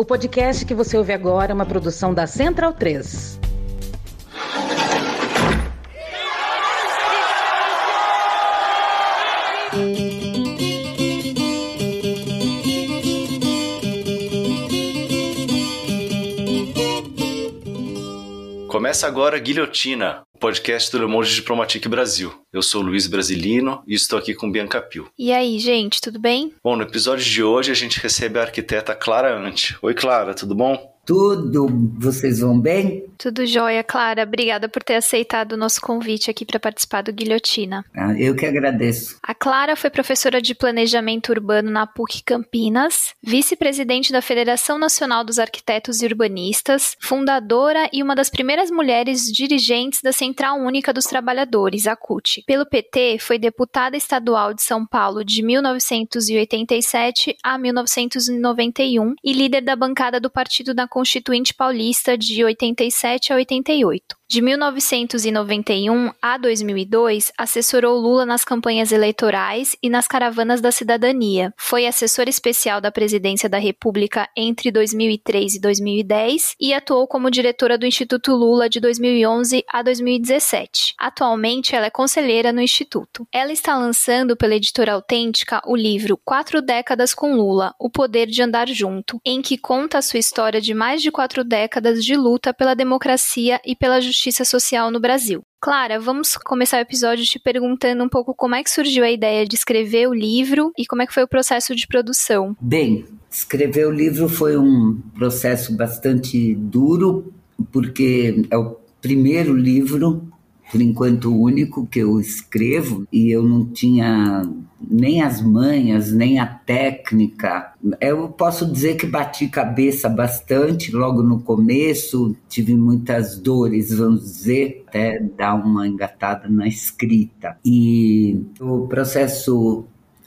O podcast que você ouve agora é uma produção da Central 3. Começa agora Guilhotina, podcast do Le Monde Diplomatique Brasil. Eu sou Luiz Brasilino e estou aqui com Bianca Pio. E aí, gente, tudo bem? Bom, no episódio de hoje a gente recebe a arquiteta Clara Ante. Oi, Clara, tudo bom? Tudo, vocês vão bem? Tudo jóia, Clara. Obrigada por ter aceitado o nosso convite aqui para participar do Guilhotina. Ah, eu que agradeço. A Clara foi professora de Planejamento Urbano na PUC Campinas, vice-presidente da Federação Nacional dos Arquitetos e Urbanistas, fundadora e uma das primeiras mulheres dirigentes da Central Única dos Trabalhadores, a CUT. Pelo PT, foi deputada estadual de São Paulo de 1987 a 1991 e líder da bancada do Partido da Constituinte Paulista de 87 a 88. De 1991 a 2002, assessorou Lula nas campanhas eleitorais e nas caravanas da cidadania. Foi assessor especial da Presidência da República entre 2003 e 2010 e atuou como diretora do Instituto Lula de 2011 a 2017. Atualmente, ela é conselheira no Instituto. Ela está lançando pela editora Autêntica o livro Quatro Décadas com Lula: O Poder de Andar Junto, em que conta a sua história de mais de quatro décadas de luta pela democracia e pela justiça justiça social no Brasil. Clara, vamos começar o episódio te perguntando um pouco como é que surgiu a ideia de escrever o livro e como é que foi o processo de produção. Bem, escrever o livro foi um processo bastante duro, porque é o primeiro livro por enquanto único que eu escrevo e eu não tinha nem as manhas, nem a técnica. Eu posso dizer que bati cabeça bastante logo no começo, tive muitas dores, vamos dizer, até dar uma engatada na escrita. E o processo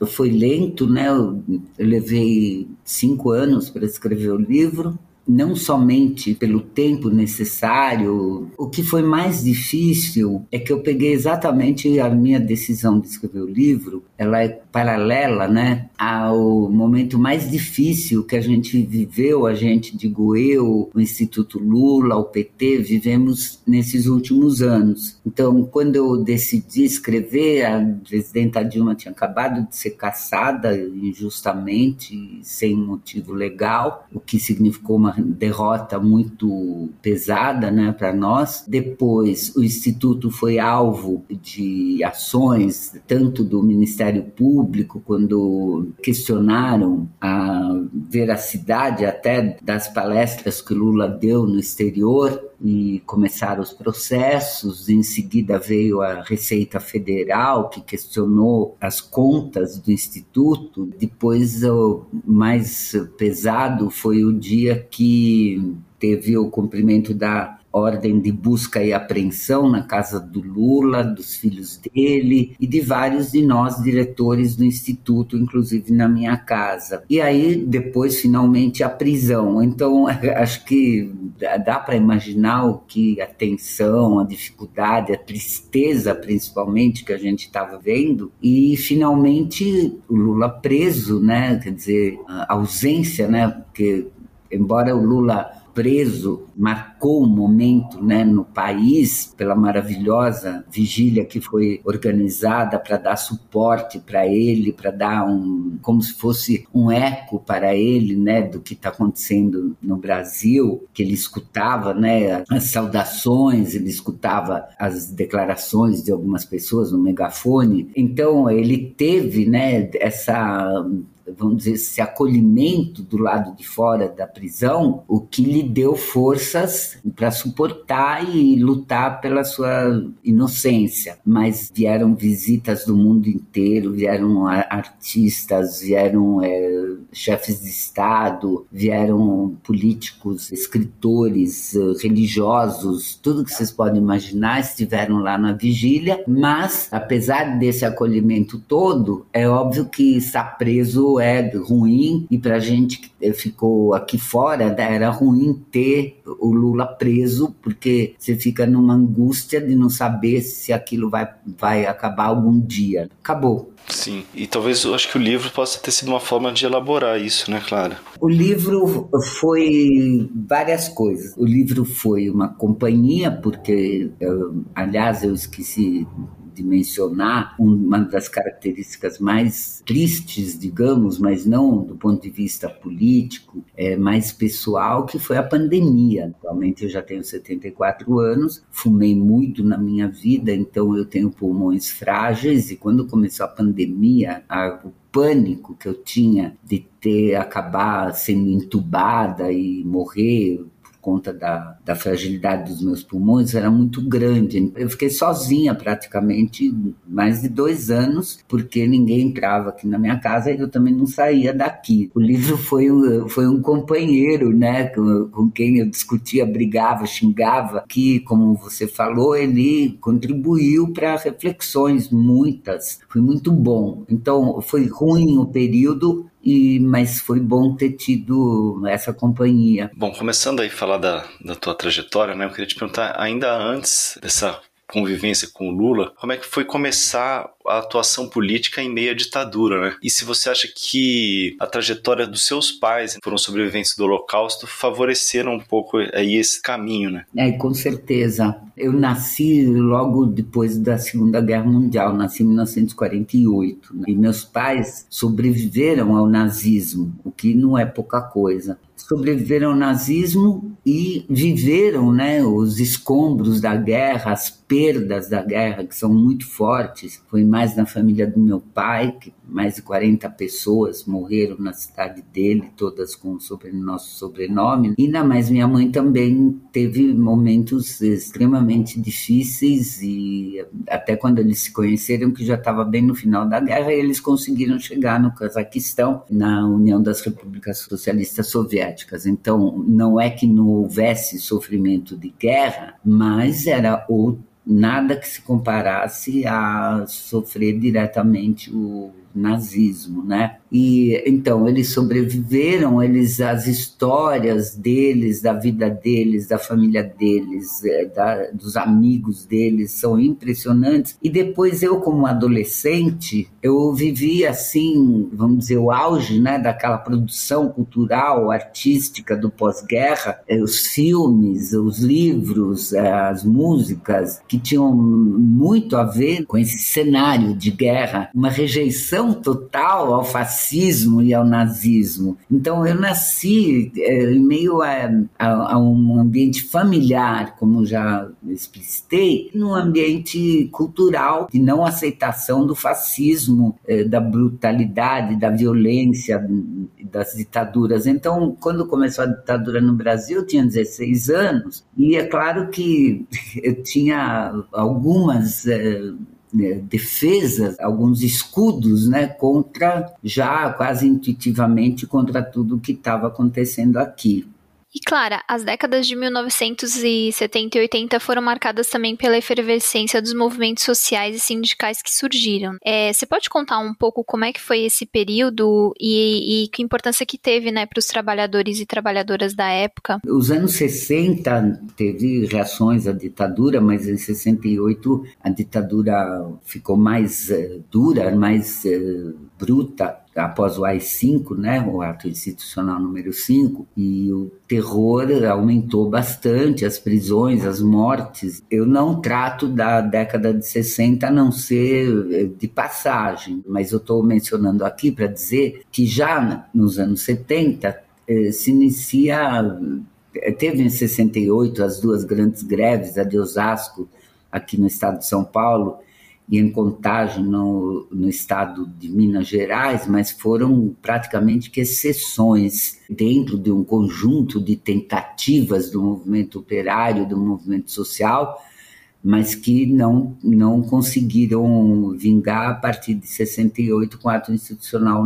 foi lento, né? Eu levei cinco anos para escrever o livro não somente pelo tempo necessário. O que foi mais difícil é que eu peguei exatamente a minha decisão de escrever o livro, ela é paralela, né, ao momento mais difícil que a gente viveu, a gente, digo eu, o Instituto Lula, o PT, vivemos nesses últimos anos. Então, quando eu decidi escrever, a presidenta Dilma tinha acabado de ser caçada injustamente, sem motivo legal, o que significou uma derrota muito pesada né, para nós. Depois, o Instituto foi alvo de ações, tanto do Ministério Público, quando questionaram a veracidade até das palestras que Lula deu no exterior e começaram os processos. Em seguida veio a Receita Federal, que questionou as contas do Instituto. Depois, o mais pesado foi o dia que teve o cumprimento da ordem de busca e apreensão na casa do Lula, dos filhos dele e de vários de nós diretores do instituto, inclusive na minha casa. E aí depois finalmente a prisão. Então acho que dá para imaginar o que a tensão, a dificuldade, a tristeza principalmente que a gente estava vendo e finalmente o Lula preso, né? Quer dizer, a ausência, né? Porque embora o Lula preso marcou um momento né, no país pela maravilhosa vigília que foi organizada para dar suporte para ele, para dar um como se fosse um eco para ele, né, do que está acontecendo no Brasil, que ele escutava, né, as saudações, ele escutava as declarações de algumas pessoas no megafone. Então ele teve, né, essa vamos dizer, esse acolhimento do lado de fora da prisão, o que lhe deu forças para suportar e lutar pela sua inocência. Mas vieram visitas do mundo inteiro, vieram artistas, vieram é, chefes de Estado, vieram políticos, escritores, religiosos, tudo que vocês podem imaginar estiveram lá na vigília, mas apesar desse acolhimento todo, é óbvio que está preso é ruim e para a gente que ficou aqui fora né, era ruim ter o Lula preso porque você fica numa angústia de não saber se aquilo vai, vai acabar algum dia. Acabou. Sim, e talvez eu acho que o livro possa ter sido uma forma de elaborar isso, né, Clara? O livro foi várias coisas. O livro foi uma companhia, porque, eu, aliás, eu esqueci de mencionar uma das características mais tristes, digamos, mas não do ponto de vista político, é mais pessoal, que foi a pandemia. Atualmente eu já tenho 74 anos, fumei muito na minha vida, então eu tenho pulmões frágeis e quando começou a pandemia, a, o pânico que eu tinha de ter acabar sendo entubada e morrer conta da, da fragilidade dos meus pulmões, era muito grande. Eu fiquei sozinha praticamente mais de dois anos, porque ninguém entrava aqui na minha casa e eu também não saía daqui. O livro foi um, foi um companheiro, né, com, com quem eu discutia, brigava, xingava, que, como você falou, ele contribuiu para reflexões muitas. Foi muito bom. Então, foi ruim o período, e mas foi bom ter tido essa companhia. Bom, começando aí a falar da, da tua trajetória, né? Eu queria te perguntar, ainda antes dessa convivência com o Lula, como é que foi começar a atuação política em meio à ditadura, né? E se você acha que a trajetória dos seus pais foram sobreviventes do Holocausto favoreceram um pouco aí esse caminho, né? É, com certeza. Eu nasci logo depois da Segunda Guerra Mundial, nasci em 1948, né? e meus pais sobreviveram ao nazismo, o que não é pouca coisa sobreviveram ao nazismo e viveram né, os escombros da guerra, as perdas da guerra, que são muito fortes. Foi mais na família do meu pai, que mais de 40 pessoas morreram na cidade dele, todas com sobre, nosso sobrenome. E ainda mais minha mãe também teve momentos extremamente difíceis e até quando eles se conheceram, que já estava bem no final da guerra, eles conseguiram chegar no Cazaquistão, na União das Repúblicas Socialistas Soviéticas. Então, não é que não houvesse sofrimento de guerra, mas era outro nada que se comparasse a sofrer diretamente o nazismo, né? E então eles sobreviveram, eles as histórias deles, da vida deles, da família deles, é, da, dos amigos deles são impressionantes. E depois eu como adolescente, eu vivi assim, vamos dizer, o auge, né, daquela produção cultural, artística do pós-guerra, é, os filmes, os livros, é, as músicas que tinham muito a ver com esse cenário de guerra, uma rejeição total ao fascismo e ao nazismo. Então eu nasci é, em meio a, a, a, um ambiente familiar, como já explicitei, num ambiente cultural de não aceitação do fascismo, é, da brutalidade, da violência, das ditaduras. Então, quando começou a ditadura no Brasil, eu tinha 16 anos e é claro que eu tinha algumas é, defesas, alguns escudos né, contra, já quase intuitivamente, contra tudo que estava acontecendo aqui. E Clara, as décadas de 1970 e 80 foram marcadas também pela efervescência dos movimentos sociais e sindicais que surgiram. É, você pode contar um pouco como é que foi esse período e, e que importância que teve né, para os trabalhadores e trabalhadoras da época? Os anos 60 teve reações à ditadura, mas em 68 a ditadura ficou mais uh, dura, mais uh, bruta após o AI-5, né, o ato institucional número 5, e o terror aumentou bastante, as prisões, as mortes. Eu não trato da década de 60 a não ser eh, de passagem, mas eu estou mencionando aqui para dizer que já nos anos 70 eh, se inicia, eh, teve em 68 as duas grandes greves, a de Osasco, aqui no estado de São Paulo, e em Contagem, no, no estado de Minas Gerais, mas foram praticamente que exceções dentro de um conjunto de tentativas do movimento operário, do movimento social, mas que não, não conseguiram vingar a partir de 68 com o ato institucional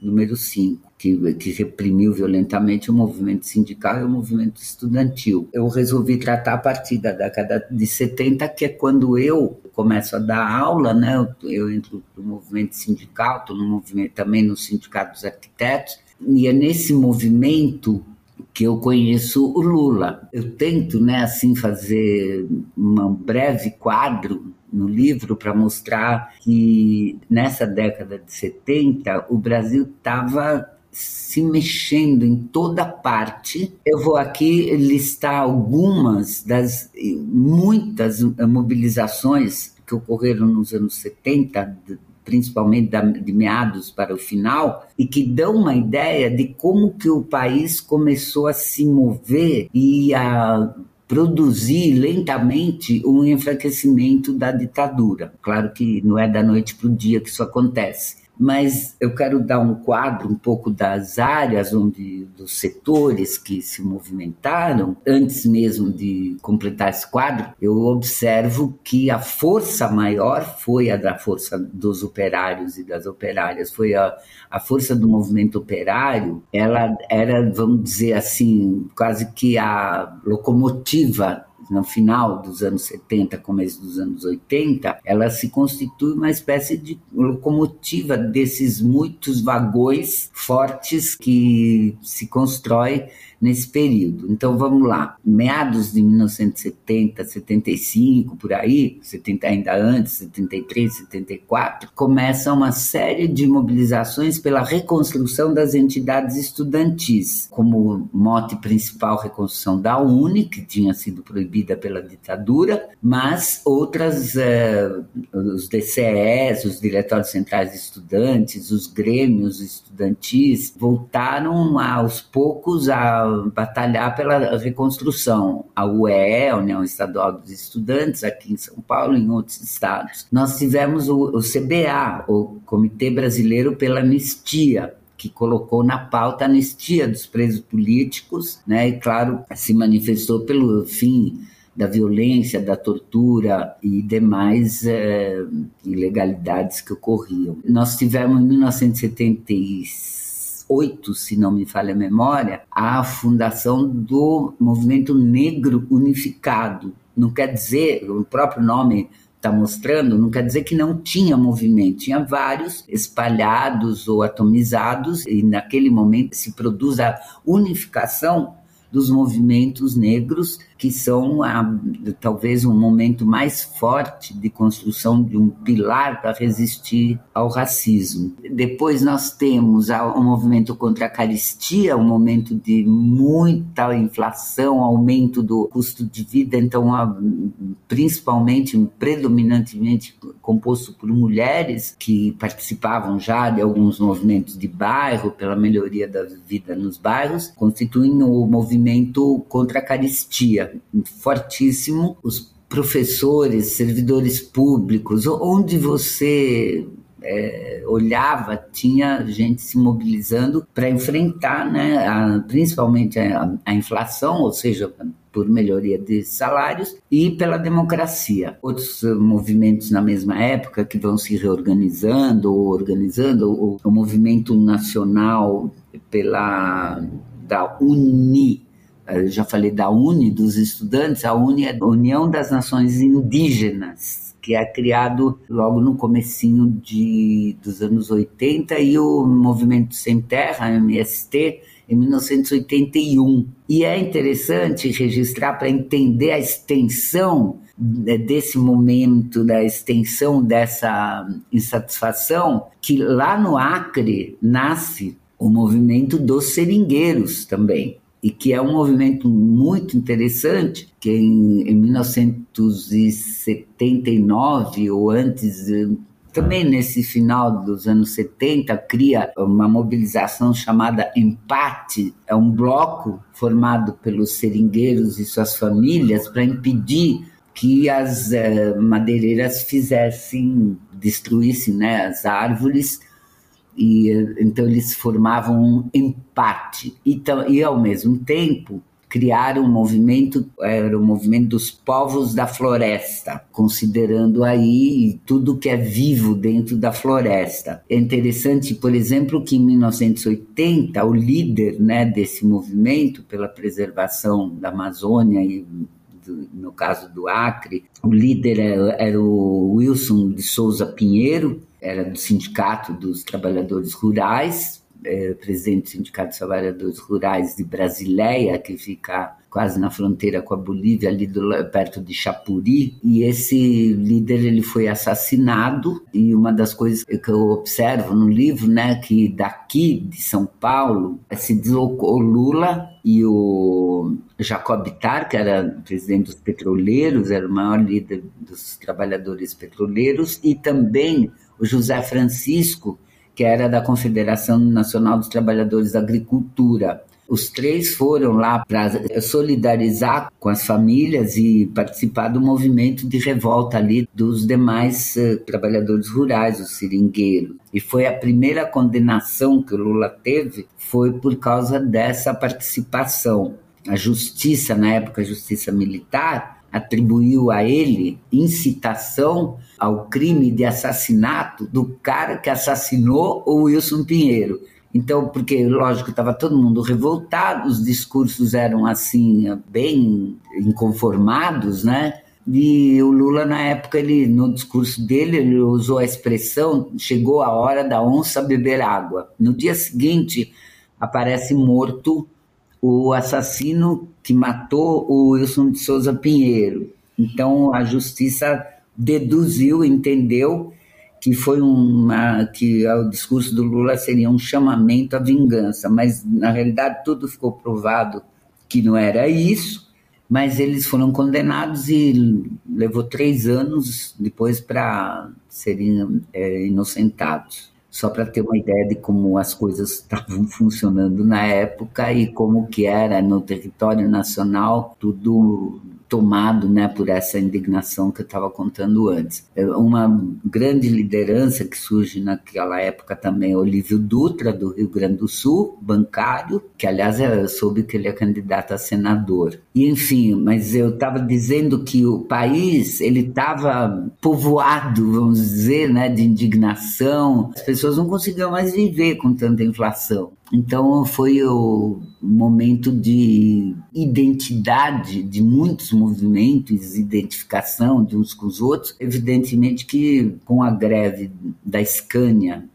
número 5 que, que reprimiu violentamente o movimento sindical e o movimento estudantil. Eu resolvi tratar a partir da década de 70, que é quando eu começo a dar aula, né? Eu, eu entro no movimento sindical, estou no movimento também no Sindicato dos Arquitetos, e é nesse movimento que eu conheço o Lula. Eu tento, né, assim, fazer um breve quadro no livro para mostrar que nessa década de 70 o Brasil estava se mexendo em toda parte. Eu vou aqui listar algumas das muitas mobilizações que ocorreram nos anos 70, principalmente de meados para o final, e que dão uma ideia de como que o país começou a se mover e a produzir lentamente um enfraquecimento da ditadura. Claro que não é da noite para o dia que isso acontece, mas eu quero dar um quadro um pouco das áreas onde dos setores que se movimentaram. Antes mesmo de completar esse quadro eu observo que a força maior foi a da força dos operários e das operárias. Foi a, a força do movimento operário ela era vamos dizer assim quase que a locomotiva no final dos anos 70, começo dos anos 80, ela se constitui uma espécie de locomotiva desses muitos vagões fortes que se constrói nesse período. Então vamos lá, meados de 1970, 75, por aí, 70 ainda antes, 73, 74, começa uma série de mobilizações pela reconstrução das entidades estudantis, como mote principal reconstrução da UNE, que tinha sido proibida pela ditadura, mas outras, eh, os DCEs, os Diretórios Centrais de Estudantes, os grêmios estudantis, voltaram aos poucos a batalhar pela reconstrução. A UE, a União Estadual dos Estudantes, aqui em São Paulo e em outros estados. Nós tivemos o, o CBA, o Comitê Brasileiro pela Anistia, que colocou na pauta a anistia dos presos políticos, né? E claro, se manifestou pelo fim da violência, da tortura e demais é, ilegalidades que ocorriam. Nós tivemos em 1976 2008, se não me falha a memória, a fundação do Movimento Negro Unificado. Não quer dizer, o próprio nome está mostrando, não quer dizer que não tinha movimento, tinha vários espalhados ou atomizados, e naquele momento se produz a unificação dos movimentos negros, que são a, talvez um momento mais forte de construção de um pilar para resistir ao racismo. Depois nós temos o um movimento contra a caristia, um momento de muita inflação, aumento do custo de vida, então a, principalmente, predominantemente composto por mulheres que participavam já de alguns movimentos de bairro pela melhoria da vida nos bairros, constituem o movimento contra a caristia, fortíssimo. Os professores, servidores públicos, onde você é, olhava, tinha gente se mobilizando para enfrentar, né, a, principalmente a, a, inflação, ou seja, por melhoria de salários e pela democracia. Outros movimentos na mesma época que vão se reorganizando ou organizando, o, o movimento nacional pela da UNI, eu já falei da UNE, dos estudantes, a UNE é a União das Nações Indígenas, que é criado logo no comecinho de, dos anos 80, e o Movimento Sem Terra, MST, em 1981. E é interessante registrar para entender a extensão desse momento, da extensão dessa insatisfação, que lá no Acre nasce o movimento dos seringueiros também e que é um movimento muito interessante, que em, em 1979 ou antes, eh, também nesse final dos anos 70, cria uma mobilização chamada Empate, é um bloco formado pelos seringueiros e suas famílias para impedir que as uh, madeireiras fizessem, destruíssem né, as árvores e então eles formavam um empate. Então, e ao mesmo tempo criaram um movimento, era o movimento dos povos da floresta, considerando aí tudo que é vivo dentro da floresta. É interessante, por exemplo, que em 1980 o líder né, desse movimento pela preservação da Amazônia e no caso do Acre, o líder era, era o Wilson de Souza Pinheiro, era do Sindicato dos Trabalhadores Rurais, é, presidente do Sindicato dos Trabalhadores Rurais de Brasileia, que fica quase na fronteira com a Bolívia, ali do, perto de Chapuri, e esse líder ele foi assassinado, e uma das coisas que eu observo no livro, né, que daqui de São Paulo se deslocou Lula e o Jacob Tar, que era presidente dos petroleiros, era o maior líder dos trabalhadores petroleiros, e também o José Francisco, que era da Confederação Nacional dos Trabalhadores da Agricultura. Os três foram lá para solidarizar com as famílias e participar do movimento de revolta ali dos demais uh, trabalhadores rurais, os seringueiros. E foi a primeira condenação que o Lula teve foi por causa dessa participação. A justiça, na época, a justiça militar, atribuiu a ele incitação ao crime de assassinato do cara que assassinou o Wilson Pinheiro. Então, porque, lógico, estava todo mundo revoltado, os discursos eram assim, bem inconformados, né? E o Lula, na época, ele, no discurso dele, ele usou a expressão: chegou a hora da onça beber água. No dia seguinte, aparece morto o assassino que matou o Wilson de Souza Pinheiro. Então a justiça deduziu, entendeu que foi uma que o discurso do Lula seria um chamamento à vingança, mas na realidade tudo ficou provado que não era isso. Mas eles foram condenados e levou três anos depois para serem é, inocentados só para ter uma ideia de como as coisas estavam funcionando na época e como que era no território nacional tudo tomado né, por essa indignação que eu estava contando antes. É uma grande liderança que surge naquela época também, Olívio Dutra, do Rio Grande do Sul, bancário, que aliás eu soube que ele é candidato a senador. E enfim, mas eu estava dizendo que o país ele estava povoado, vamos dizer, né, de indignação. As pessoas não conseguiam mais viver com tanta inflação. Então foi o momento de identidade de muitos movimentos, identificação de uns com os outros. Evidentemente que com a greve da Scania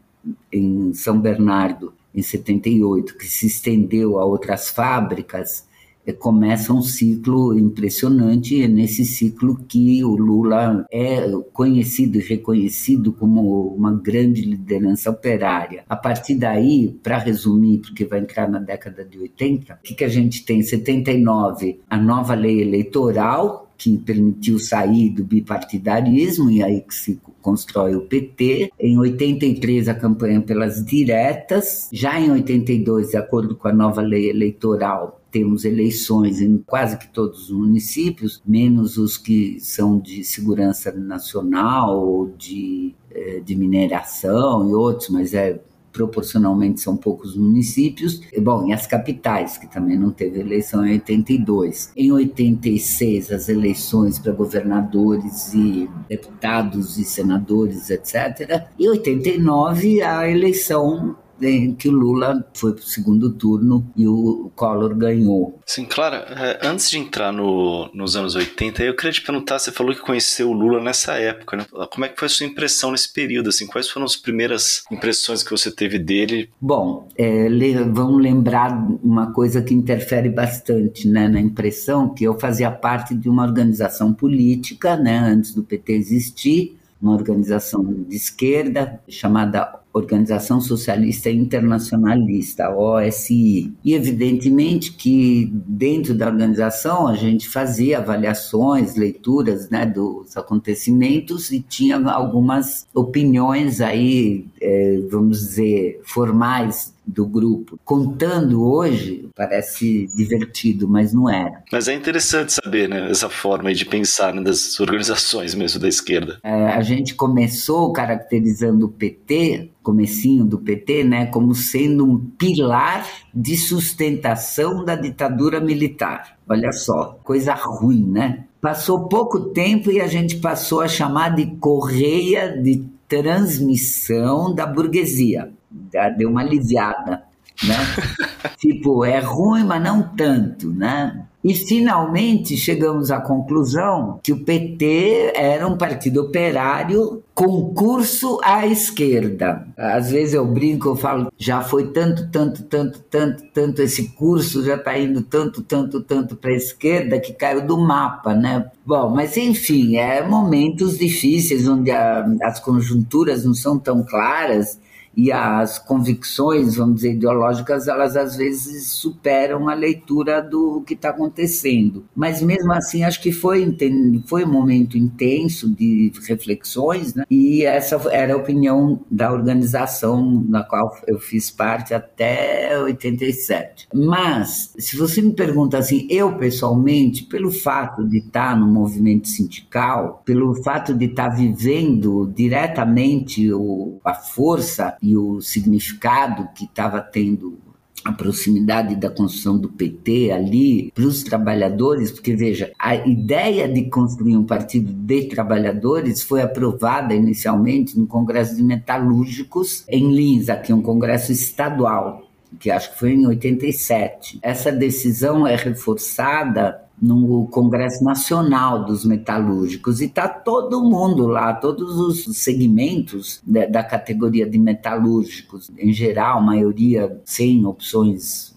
em São Bernardo em 78, que se estendeu a outras fábricas, começa um ciclo impressionante, é nesse ciclo que o Lula é conhecido e reconhecido como uma grande liderança operária. A partir daí, para resumir, porque vai entrar na década de 80, o que, que a gente tem? Em 79, a nova lei eleitoral, que permitiu sair do bipartidarismo e aí que se constrói o PT. Em 83 a campanha pelas diretas, já em 82, de acordo com a nova lei eleitoral, temos eleições em quase que todos os municípios, menos os que são de segurança nacional ou de, eh, de mineração e outros, mas é proporcionalmente são poucos municípios. Bom, e as capitais, que também não teve eleição em 82. Em 86, as eleições para governadores e deputados e senadores, etc. E 89, a eleição que o Lula foi para o segundo turno e o Collor ganhou. Sim, Clara, é, antes de entrar no, nos anos 80, eu queria te perguntar, você falou que conheceu o Lula nessa época, né? Como é que foi a sua impressão nesse período? Assim, quais foram as primeiras impressões que você teve dele? Bom, é, vamos lembrar uma coisa que interfere bastante né, na impressão, que eu fazia parte de uma organização política, né, antes do PT existir, uma organização de esquerda chamada Organização Socialista Internacionalista, OSI. E evidentemente que dentro da organização a gente fazia avaliações, leituras né, dos acontecimentos e tinha algumas opiniões aí, é, vamos dizer, formais do grupo. Contando hoje, parece divertido, mas não era. Mas é interessante saber, né, essa forma de pensar né, das organizações mesmo da esquerda. É, a gente começou caracterizando o PT, comecinho do PT, né, como sendo um pilar de sustentação da ditadura militar. Olha só, coisa ruim, né? Passou pouco tempo e a gente passou a chamar de correia de transmissão da burguesia. Deu uma aliviada, né? tipo, é ruim, mas não tanto, né? E finalmente chegamos à conclusão que o PT era um partido operário com curso à esquerda. Às vezes eu brinco, eu falo, já foi tanto, tanto, tanto, tanto, tanto esse curso, já está indo tanto, tanto, tanto para a esquerda que caiu do mapa, né? Bom, mas enfim, é momentos difíceis onde a, as conjunturas não são tão claras e as convicções, vamos dizer, ideológicas, elas às vezes superam a leitura do que está acontecendo. Mas mesmo assim, acho que foi, foi um momento intenso de reflexões, né? e essa era a opinião da organização na qual eu fiz parte até 87. Mas, se você me pergunta assim, eu pessoalmente, pelo fato de estar no movimento sindical, pelo fato de estar vivendo diretamente o, a força e o significado que estava tendo a proximidade da construção do PT ali para os trabalhadores, porque veja, a ideia de construir um partido de trabalhadores foi aprovada inicialmente no Congresso de Metalúrgicos em Lins, aqui um congresso estadual, que acho que foi em 87. Essa decisão é reforçada no Congresso Nacional dos Metalúrgicos. E está todo mundo lá, todos os segmentos da, da categoria de metalúrgicos, em geral, maioria sem opções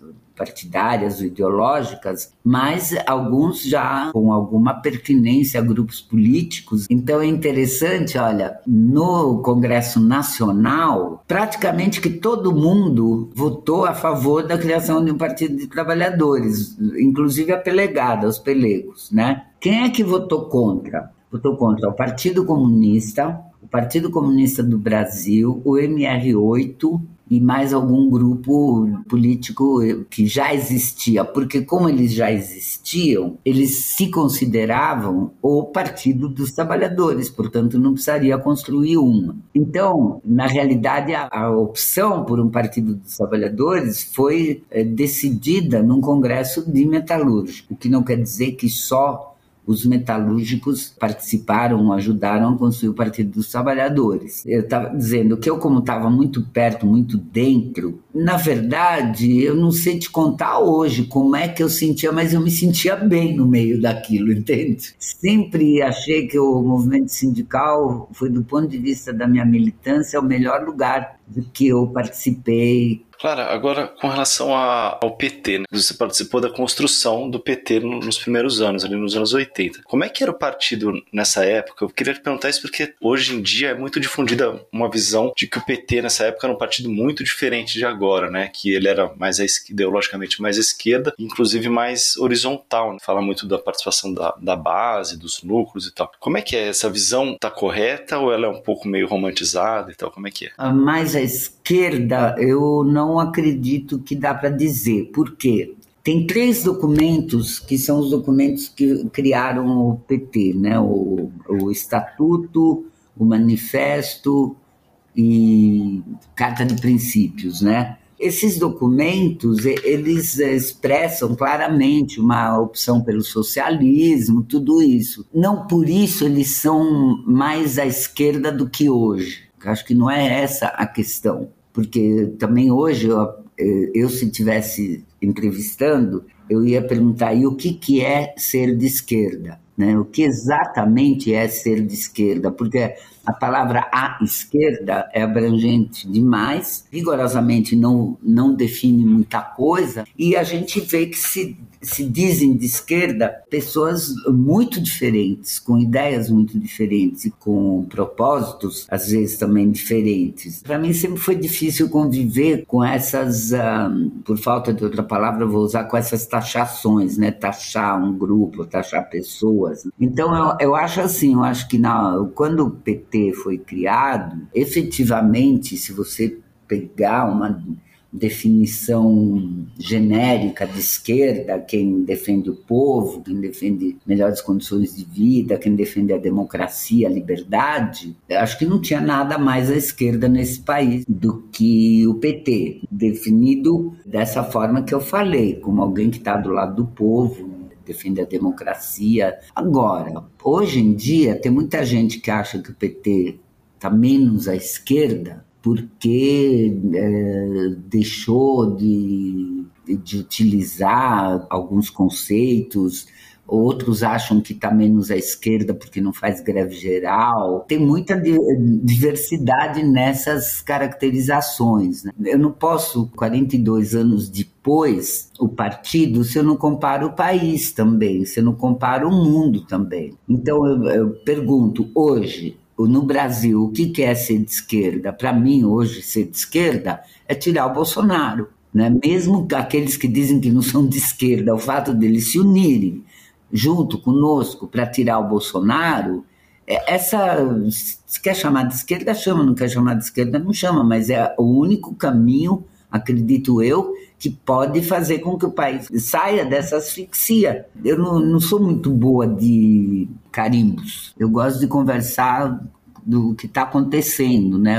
partidárias ou ideológicas, mas alguns já com alguma pertinência a grupos políticos. Então é interessante, olha, no Congresso Nacional, praticamente que todo mundo votou a favor da criação de um partido de trabalhadores, inclusive a pelegada, os pelegos, né? Quem é que votou contra? Votou contra o Partido Comunista, o Partido Comunista do Brasil, o MR8 e mais algum grupo político que já existia, porque como eles já existiam, eles se consideravam o Partido dos Trabalhadores, portanto não precisaria construir uma. Então, na realidade, a, a opção por um Partido dos Trabalhadores foi é, decidida num congresso de metalúrgico, o que não quer dizer que só os metalúrgicos participaram, ajudaram a construir o Partido dos Trabalhadores. Eu estava dizendo que eu, como estava muito perto, muito dentro, na verdade, eu não sei te contar hoje como é que eu sentia, mas eu me sentia bem no meio daquilo, entende? Sempre achei que o movimento sindical foi, do ponto de vista da minha militância, o melhor lugar do que eu participei Clara, agora com relação a, ao PT, né? você participou da construção do PT no, nos primeiros anos, ali nos anos 80. Como é que era o partido nessa época? Eu queria te perguntar isso porque hoje em dia é muito difundida uma visão de que o PT nessa época era um partido muito diferente de agora, né? Que ele era mais ideologicamente mais esquerda, inclusive mais horizontal. Né? Fala muito da participação da, da base, dos núcleos e tal. Como é que é? Essa visão tá correta ou ela é um pouco meio romantizada e tal? Como é que é? Mais à esquerda, eu não não acredito que dá para dizer. Por quê? Tem três documentos que são os documentos que criaram o PT, né? o, o Estatuto, o Manifesto e Carta de Princípios, né? Esses documentos, eles expressam claramente uma opção pelo socialismo, tudo isso. Não por isso eles são mais à esquerda do que hoje. Acho que não é essa a questão porque também hoje eu, eu se tivesse entrevistando, eu ia perguntar e o que, que é ser de esquerda? Né? O que exatamente é ser de esquerda? Porque a palavra à esquerda é abrangente demais, rigorosamente não, não define muita coisa, e a gente vê que se, se dizem de esquerda pessoas muito diferentes, com ideias muito diferentes e com propósitos, às vezes também diferentes. Para mim sempre foi difícil conviver com essas, um, por falta de outra palavra, vou usar com essas taxações, né? Taxar um grupo, taxar pessoas. Então eu, eu acho assim, eu acho que na, quando o PT foi criado, efetivamente, se você pegar uma, definição genérica de esquerda, quem defende o povo, quem defende melhores condições de vida, quem defende a democracia, a liberdade, acho que não tinha nada mais à esquerda nesse país do que o PT, definido dessa forma que eu falei, como alguém que está do lado do povo, defende a democracia. Agora, hoje em dia, tem muita gente que acha que o PT está menos à esquerda porque é, deixou de, de utilizar alguns conceitos, outros acham que está menos à esquerda porque não faz greve geral. Tem muita diversidade nessas caracterizações. Né? Eu não posso, 42 anos depois, o partido, se eu não comparo o país também, se eu não comparo o mundo também. Então eu, eu pergunto, hoje, no Brasil, o que é ser de esquerda? Para mim, hoje, ser de esquerda é tirar o Bolsonaro. Né? Mesmo aqueles que dizem que não são de esquerda, o fato deles se unirem junto conosco para tirar o Bolsonaro, é, essa, se quer chamar de esquerda, chama, não quer chamar de esquerda, não chama, mas é o único caminho, acredito eu, que pode fazer com que o país saia dessa asfixia. Eu não, não sou muito boa de carimbos. Eu gosto de conversar do que está acontecendo, né?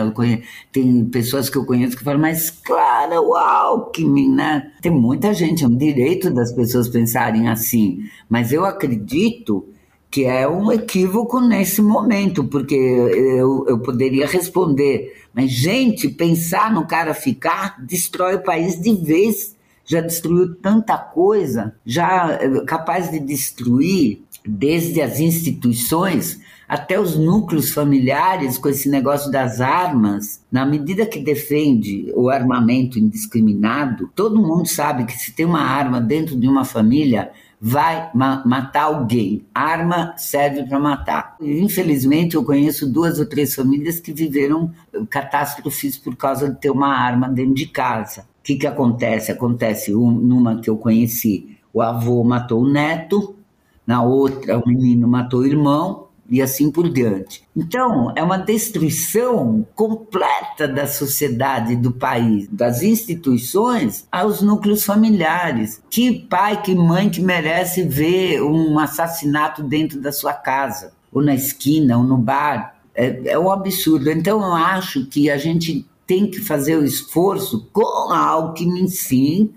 Tem pessoas que eu conheço que falam, mas claro, o Alckmin, né? Tem muita gente, é um direito das pessoas pensarem assim, mas eu acredito que é um equívoco nesse momento, porque eu, eu poderia responder, mas gente, pensar no cara ficar destrói o país de vez. Já destruiu tanta coisa, já é capaz de destruir desde as instituições até os núcleos familiares com esse negócio das armas, na medida que defende o armamento indiscriminado, todo mundo sabe que se tem uma arma dentro de uma família, vai ma matar alguém. Arma serve para matar. Infelizmente, eu conheço duas ou três famílias que viveram catástrofes por causa de ter uma arma dentro de casa. O que, que acontece? Acontece um, numa que eu conheci, o avô matou o neto, na outra o menino matou o irmão, e assim por diante. Então, é uma destruição completa da sociedade, do país, das instituições aos núcleos familiares. Que pai, que mãe que merece ver um assassinato dentro da sua casa, ou na esquina, ou no bar? É, é um absurdo. Então, eu acho que a gente tem que fazer o esforço com a Alckmin, sim,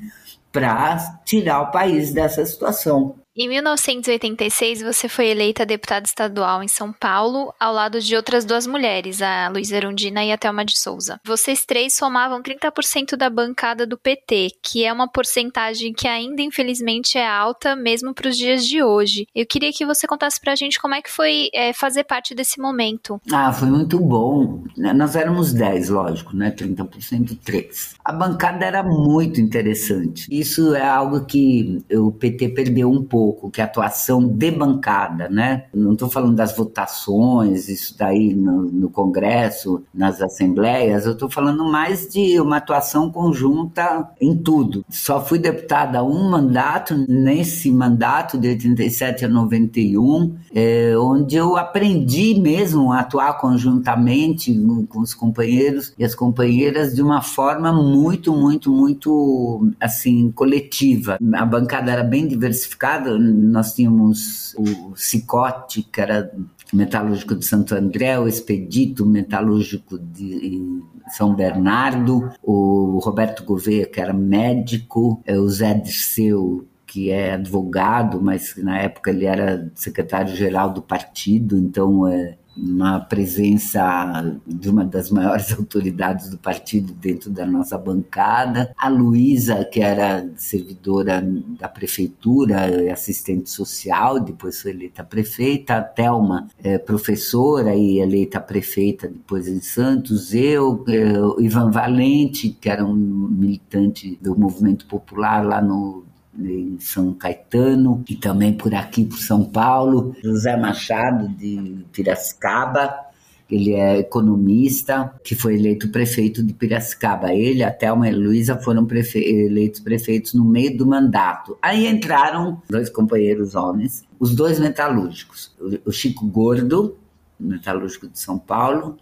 para tirar o país dessa situação. Em 1986, você foi eleita deputada estadual em São Paulo, ao lado de outras duas mulheres, a Luísa Erundina e a Thelma de Souza. Vocês três somavam 30% da bancada do PT, que é uma porcentagem que ainda, infelizmente, é alta, mesmo para os dias de hoje. Eu queria que você contasse para a gente como é que foi é, fazer parte desse momento. Ah, foi muito bom. Nós éramos 10, lógico, né? 30% 3. A bancada era muito interessante. Isso é algo que o PT perdeu um pouco pouco, que é atuação de bancada, né? Não estou falando das votações, isso daí no, no Congresso, nas assembleias, eu estou falando mais de uma atuação conjunta em tudo. Só fui deputada um mandato, nesse mandato de 87 a 91, é, onde eu aprendi mesmo a atuar conjuntamente com os companheiros e as companheiras de uma forma muito, muito, muito assim coletiva. A bancada era bem diversificada, nós tínhamos o Cicote, que era metalúrgico de Santo André, o Expedito, metalúrgico de São Bernardo, o Roberto Gouveia, que era médico, é, o Zé Dirceu, que é advogado, mas na época ele era secretário-geral do partido, então é, uma presença de uma das maiores autoridades do partido dentro da nossa bancada, a Luísa, que era servidora da prefeitura, assistente social, depois foi eleita prefeita, a Thelma, é, professora e eleita prefeita depois em Santos, eu, é, Ivan Valente, que era um militante do movimento popular lá no em São Caetano e também por aqui por São Paulo, José Machado de Piracicaba, ele é economista, que foi eleito prefeito de Piracicaba. Ele, a Thelma a Luísa foram prefe eleitos prefeitos no meio do mandato. Aí entraram dois companheiros homens, os dois metalúrgicos, o Chico Gordo, metalúrgico de São Paulo,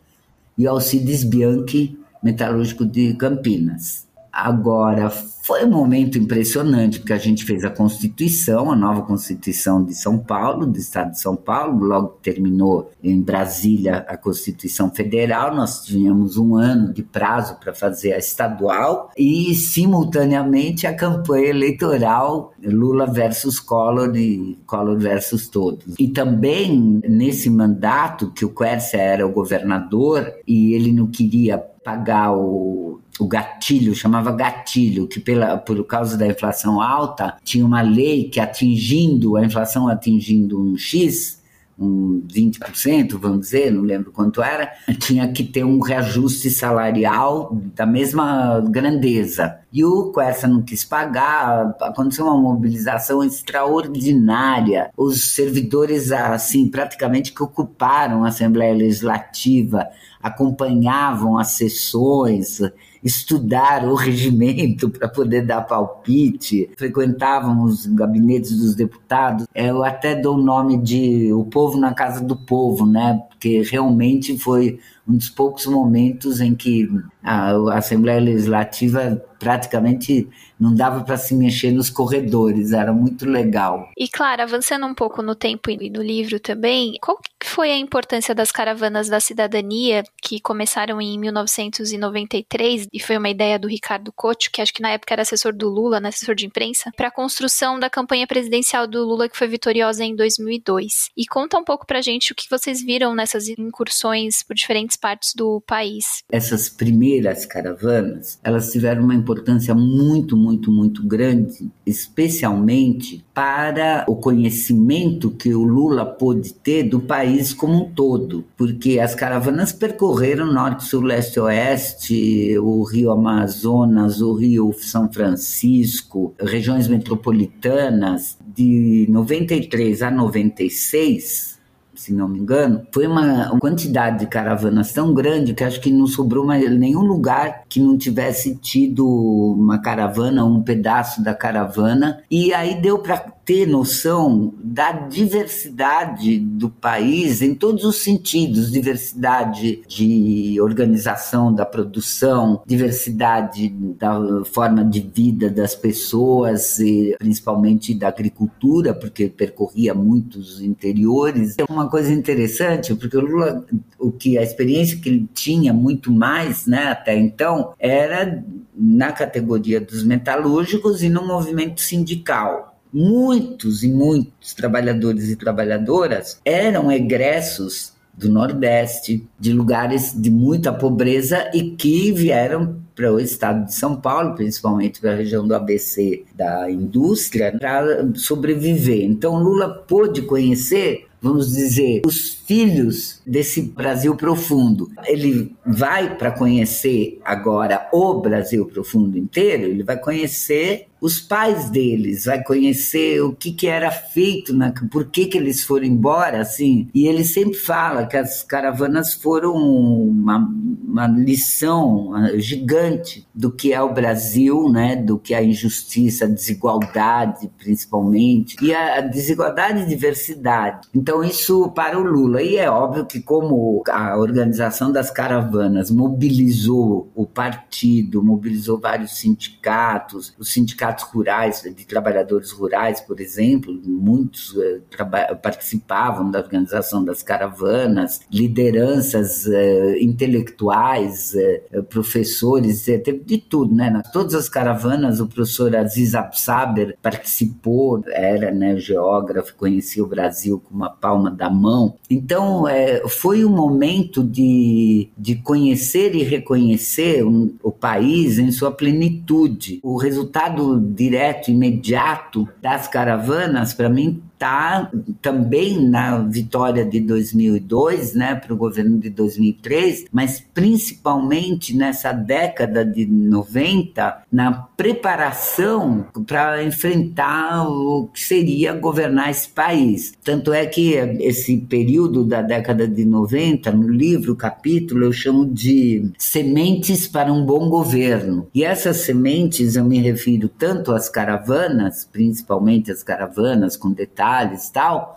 e Alcides Bianchi, metalúrgico de Campinas. Agora, foi um momento impressionante, porque a gente fez a Constituição, a nova Constituição de São Paulo, do Estado de São Paulo, logo terminou em Brasília a Constituição Federal, nós tínhamos um ano de prazo para fazer a estadual e, simultaneamente, a campanha eleitoral Lula versus Collor e Collor versus todos. E também, nesse mandato, que o Quercia era o governador e ele não queria pagar o o gatilho, chamava gatilho, que pela, por causa da inflação alta, tinha uma lei que atingindo, a inflação atingindo um X, um 20%, vamos dizer, não lembro quanto era, tinha que ter um reajuste salarial da mesma grandeza. E o Quercia não quis pagar, aconteceu uma mobilização extraordinária. Os servidores, assim, praticamente que ocuparam a Assembleia Legislativa, acompanhavam as sessões, estudar o regimento para poder dar palpite, frequentavam os gabinetes dos deputados. Eu até dou o nome de O Povo na Casa do Povo, né? Porque realmente foi um dos poucos momentos em que a, Assembleia Legislativa praticamente não dava para se mexer nos corredores, era muito legal. E claro, avançando um pouco no tempo e no livro também, qual foi a importância das caravanas da cidadania que começaram em 1993 e foi uma ideia do Ricardo Couto, que acho que na época era assessor do Lula, né, assessor de imprensa, para a construção da campanha presidencial do Lula que foi vitoriosa em 2002. E conta um pouco pra gente o que vocês viram nessas incursões por diferentes partes do país. Essas primeiras caravanas, elas tiveram uma importância muito, muito, muito grande, especialmente para o conhecimento que o Lula pôde ter do país como um todo, porque as caravanas percorreram norte, sul, leste, oeste, o Rio Amazonas, o Rio São Francisco, regiões metropolitanas, de 93 a 96 se não me engano, foi uma, quantidade de caravanas tão grande que acho que não sobrou mais nenhum lugar que não tivesse tido uma caravana, um pedaço da caravana. E aí deu para ter noção da diversidade do país em todos os sentidos diversidade de organização da produção, diversidade da forma de vida das pessoas, e principalmente da agricultura, porque percorria muitos interiores. É uma coisa interessante, porque o Lula, o que a experiência que ele tinha muito mais, né, até então, era na categoria dos metalúrgicos e no movimento sindical muitos e muitos trabalhadores e trabalhadoras eram egressos do Nordeste, de lugares de muita pobreza e que vieram para o estado de São Paulo, principalmente para a região do ABC da indústria, para sobreviver. Então Lula pôde conhecer vamos dizer, os filhos desse Brasil profundo. Ele vai para conhecer agora o Brasil profundo inteiro, ele vai conhecer os pais deles, vai conhecer o que, que era feito, na, por que, que eles foram embora, assim. E ele sempre fala que as caravanas foram uma, uma lição gigante do que é o Brasil, né, do que é a injustiça, a desigualdade, principalmente, e a, desigualdade e diversidade. Então, isso para o Lula. E é óbvio que, como a organização das caravanas mobilizou o partido, mobilizou vários sindicatos, os sindicatos rurais, de trabalhadores rurais, por exemplo, muitos eh, participavam da organização das caravanas, lideranças eh, intelectuais, eh, professores, teve de tudo, né? Nas todas as caravanas, o professor Aziz Absaber participou, era né, geógrafo, conhecia o Brasil com uma palma da mão. Então, foi um momento de, de conhecer e reconhecer um, o país em sua plenitude. O resultado direto, imediato das caravanas, para mim, está também na vitória de 2002, né, para o governo de 2003, mas principalmente nessa década de 90, na preparação para enfrentar o que seria governar esse país. Tanto é que esse período da década de 90, no livro, capítulo, eu chamo de sementes para um bom governo. E essas sementes eu me refiro tanto às caravanas, principalmente as caravanas com detalhes, detalhes tal,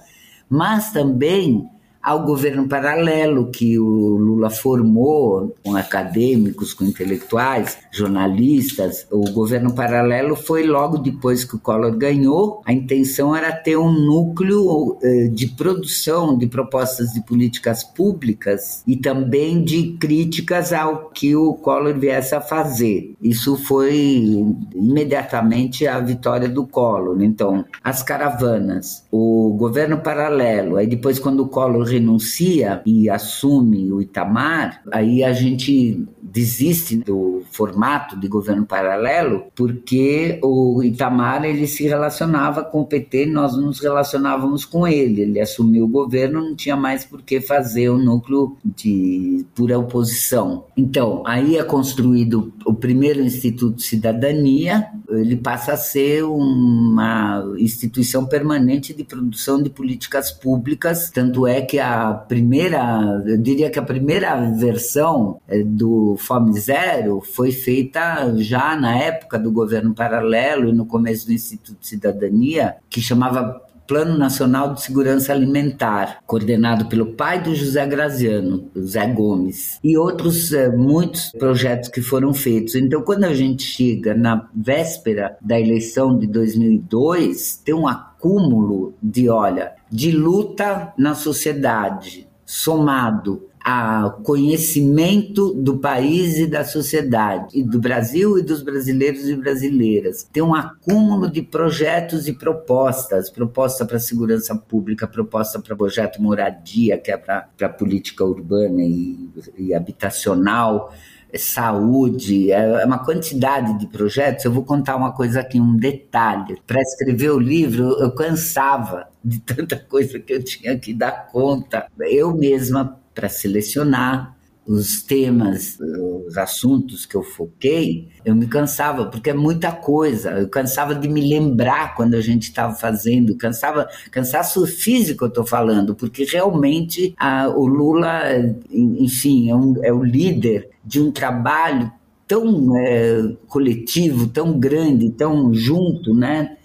mas também ao governo paralelo que o Lula formou com acadêmicos, com intelectuais, jornalistas. O governo paralelo foi logo depois que o Collor ganhou. A intenção era ter um núcleo eh, de produção de propostas de políticas públicas e também de críticas ao que o Collor viesse a fazer. Isso foi imediatamente a vitória do Collor. Então, as caravanas, o governo paralelo, aí depois quando o Collor renuncia e assume o Itamar, aí a gente desiste do formato de governo paralelo, porque o Itamar ele se relacionava com o PT, nós nos relacionávamos com ele. Ele assumiu o governo, não tinha mais por que fazer o núcleo de pura oposição. Então, aí é construído o primeiro Instituto de Cidadania, ele passa a ser uma instituição permanente de produção de políticas públicas, tanto é que a primeira, eu diria que a primeira versão eh, do Fome Zero foi feita já na época do governo paralelo e no começo do Instituto de Cidadania, que chamava Plano Nacional de Segurança Alimentar, coordenado pelo pai do José Graziano, José Gomes, e outros eh, muitos projetos que foram feitos. Então, quando a gente chega na véspera da eleição de 2002, tem um acúmulo de, olha, de luta na sociedade, somado a conhecimento do país e da sociedade, e do Brasil e dos brasileiros e brasileiras. Tem um acúmulo de projetos e propostas, proposta para segurança pública, proposta para projeto moradia, que é para política urbana e, e habitacional, saúde, é uma quantidade de projetos. Eu vou contar uma coisa aqui, um detalhe. Para escrever o livro, eu cansava de tanta coisa que eu tinha que dar conta. Eu mesma para selecionar os temas, os assuntos que eu foquei, eu me cansava, porque é muita coisa. Eu cansava de me lembrar quando a gente estava fazendo, cansava, cansaço físico eu estou falando, porque realmente a, o Lula, enfim, é, um, é o líder de um trabalho tão é, coletivo, tão grande, tão junto, né?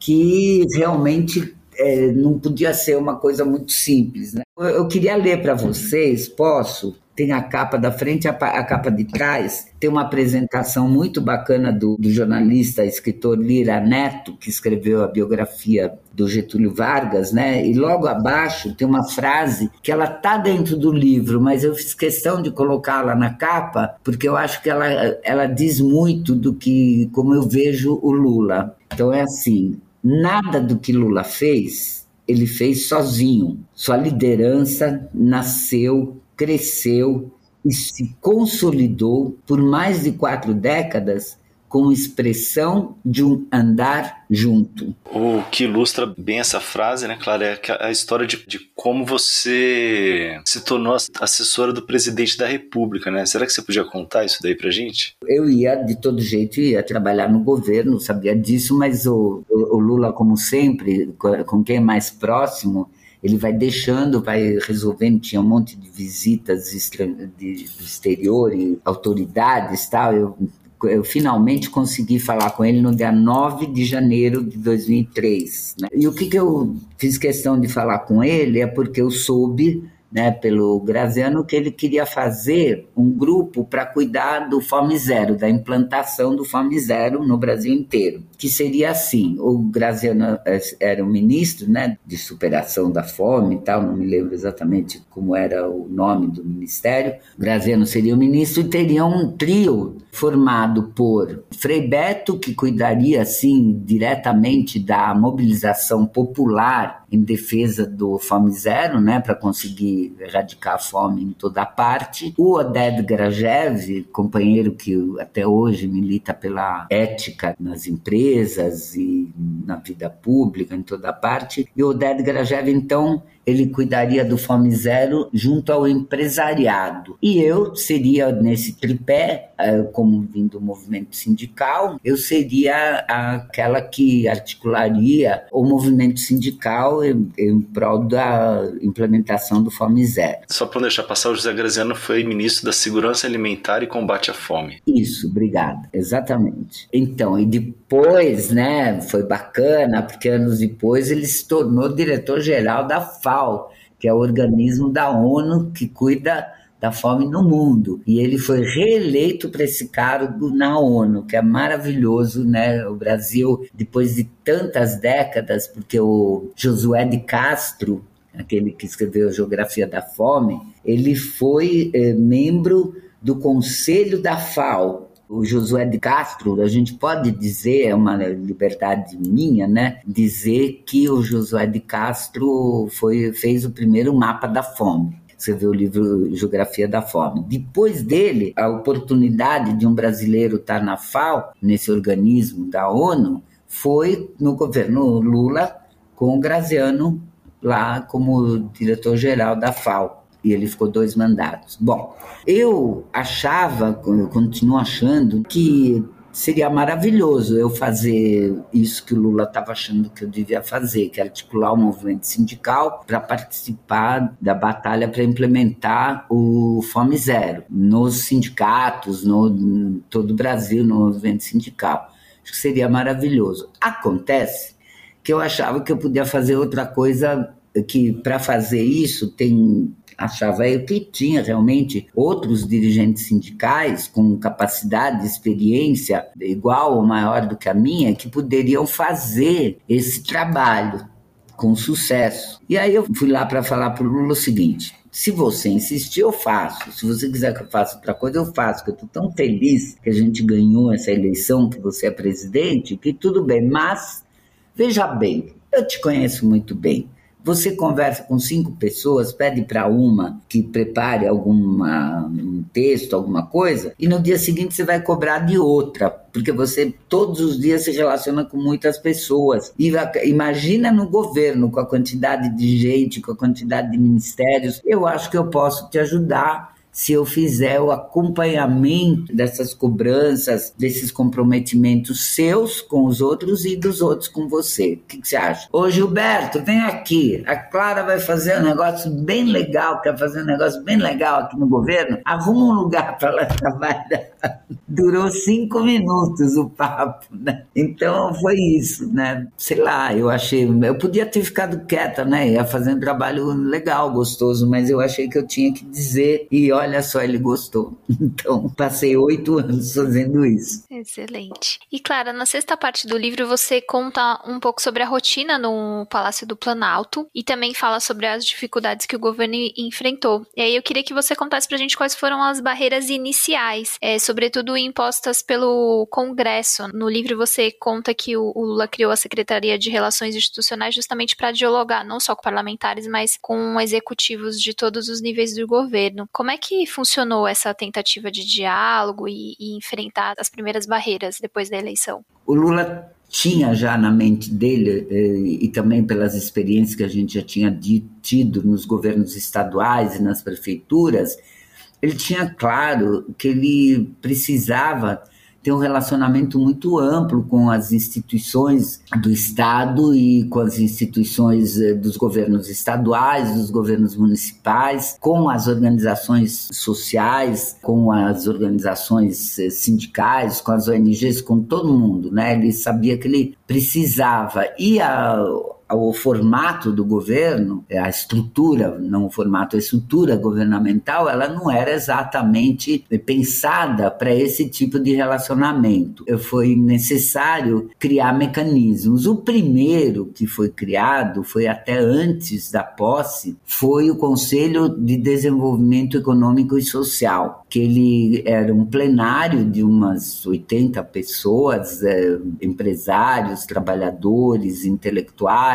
Que realmente é, não podia ser uma coisa muito simples. Né? Eu queria ler para vocês, posso? Tem a capa da frente a, a, capa de trás. Tem uma apresentação muito bacana do, do jornalista, escritor Lira Neto, que escreveu a biografia do Getúlio Vargas, né? E logo abaixo tem uma frase que ela tá dentro do livro, mas eu fiz questão de colocá-la na capa porque eu acho que ela, ela diz muito do que como eu vejo o Lula. Então é assim: Nada do que Lula fez, ele fez sozinho. Sua liderança nasceu, cresceu e se consolidou por mais de quatro décadas como expressão de um andar junto. O que ilustra bem essa frase, né, Clara, é a história de, de como você se tornou assessora do presidente da República, né? Será que você podia contar isso daí pra gente? Eu ia, de todo jeito, ia trabalhar no governo, sabia disso, mas o, o, o Lula, como sempre, com quem é mais próximo, ele vai deixando, vai resolvendo, tinha um monte de visitas do exterior e autoridades tal, eu eu finalmente consegui falar com ele no dia 9 de janeiro de 2003. Né? E o que, que eu fiz questão de falar com ele é porque eu soube né, pelo Graziano, que ele queria fazer um grupo para cuidar do Fome Zero, da implantação do Fome Zero no Brasil inteiro. Que seria assim: o Graziano eh, era o ministro né, de superação da fome e tal, não me lembro exatamente como era o nome do ministério. O Graziano seria o ministro e teria um trio formado por Frei Beto, que cuidaria assim diretamente da mobilização popular em defesa do Fome Zero, né, para conseguir erradicar a fome em toda parte. O Oded Grajev, companheiro que até hoje milita pela ética nas empresas e na vida pública, em toda parte. E o Oded Grajev, então, ele cuidaria do Fome Zero junto ao empresariado. E eu seria nesse tripé, eh, como vindo do movimento sindical, eu seria aquela que articularia o movimento sindical em, em prol da implementação do Fome Zero. Só para deixar passar, o José Graziano foi ministro da Segurança Alimentar e Combate à Fome. Isso, obrigada, exatamente. Então, e depois, né, foi bacana, porque anos depois ele se tornou diretor-geral da FAO, que é o organismo da ONU que cuida da fome no mundo. E ele foi reeleito para esse cargo na ONU, que é maravilhoso, né? O Brasil, depois de tantas décadas, porque o Josué de Castro, aquele que escreveu a Geografia da Fome, ele foi eh, membro do Conselho da FAO, o Josué de Castro, a gente pode dizer, é uma liberdade minha, né, dizer que o Josué de Castro foi, fez o primeiro mapa da fome você vê o livro Geografia da Fome. Depois dele, a oportunidade de um brasileiro estar na FAO, nesse organismo da ONU, foi no governo Lula com o Graziano lá como diretor-geral da FAO. E ele ficou dois mandatos. Bom, eu achava, eu continuo achando, que seria maravilhoso eu fazer isso que o Lula estava achando que eu devia fazer, que é articular o movimento sindical para participar da batalha para implementar o Fome Zero nos sindicatos, no em todo o Brasil, no movimento sindical. Acho que seria maravilhoso. Acontece que eu achava que eu podia fazer outra coisa que para fazer isso tem achava eu que tinha realmente outros dirigentes sindicais com capacidade, experiência igual ou maior do que a minha, que poderiam fazer esse trabalho com sucesso. E aí eu fui lá para falar para o Lula o seguinte: se você insistir, eu faço. Se você quiser que eu faça outra coisa, eu faço. Que eu estou tão feliz que a gente ganhou essa eleição, que você é presidente, que tudo bem. Mas veja bem, eu te conheço muito bem. Você conversa com cinco pessoas, pede para uma que prepare alguma, um texto, alguma coisa, e no dia seguinte você vai cobrar de outra, porque você todos os dias se relaciona com muitas pessoas. E imagina no governo, com a quantidade de gente, com a quantidade de ministérios. Eu acho que eu posso te ajudar se eu fizer o acompanhamento dessas cobranças, desses comprometimentos seus com os outros e dos outros com você. O que, que, você acha? Ô Gilberto, vem aqui. A Clara vai fazer um negócio bem legal, quer fazer um negócio bem legal aqui no governo. Arruma um lugar para ela trabalhar. Durou cinco minutos o papo, né? Então foi isso, né? Sei lá, eu achei. Eu podia ter ficado quieta, né? Ia fazer um trabalho legal, gostoso, mas eu achei que eu tinha que dizer. E olha, só, ele gostou. Então, passei oito anos fazendo isso. Excelente. E Clara, na sexta parte do livro você conta um pouco sobre a rotina no Palácio do Planalto e também fala sobre as dificuldades que o governo enfrentou. E aí eu queria que você contasse pra gente quais foram as barreiras iniciais, é, sobretudo impostas pelo Congresso. No livro você conta que o, Lula criou a Secretaria de Relações Institucionais justamente para dialogar não só com parlamentares, mas com executivos de todos os níveis do governo. Como é que que funcionou essa tentativa de diálogo e, e enfrentar as primeiras barreiras depois da eleição? O Lula tinha já na mente dele, eh, e também pelas experiências que a gente já tinha tido nos governos estaduais e nas prefeituras, ele tinha claro que ele precisava tem um relacionamento muito amplo com as instituições do Estado e com as instituições eh, dos governos estaduais, dos governos municipais, com as organizações sociais, com as organizações eh, sindicais, com as ONGs, com todo mundo, né? Ele sabia que ele precisava e a o formato do governo, a estrutura, não o formato, a estrutura governamental, ela não era exatamente pensada para esse tipo de relacionamento. Foi necessário criar mecanismos. O primeiro que foi criado, foi até antes da posse, foi o Conselho de Desenvolvimento Econômico e Social, que ele era um plenário de umas 80 pessoas, é, empresários, trabalhadores, intelectuais,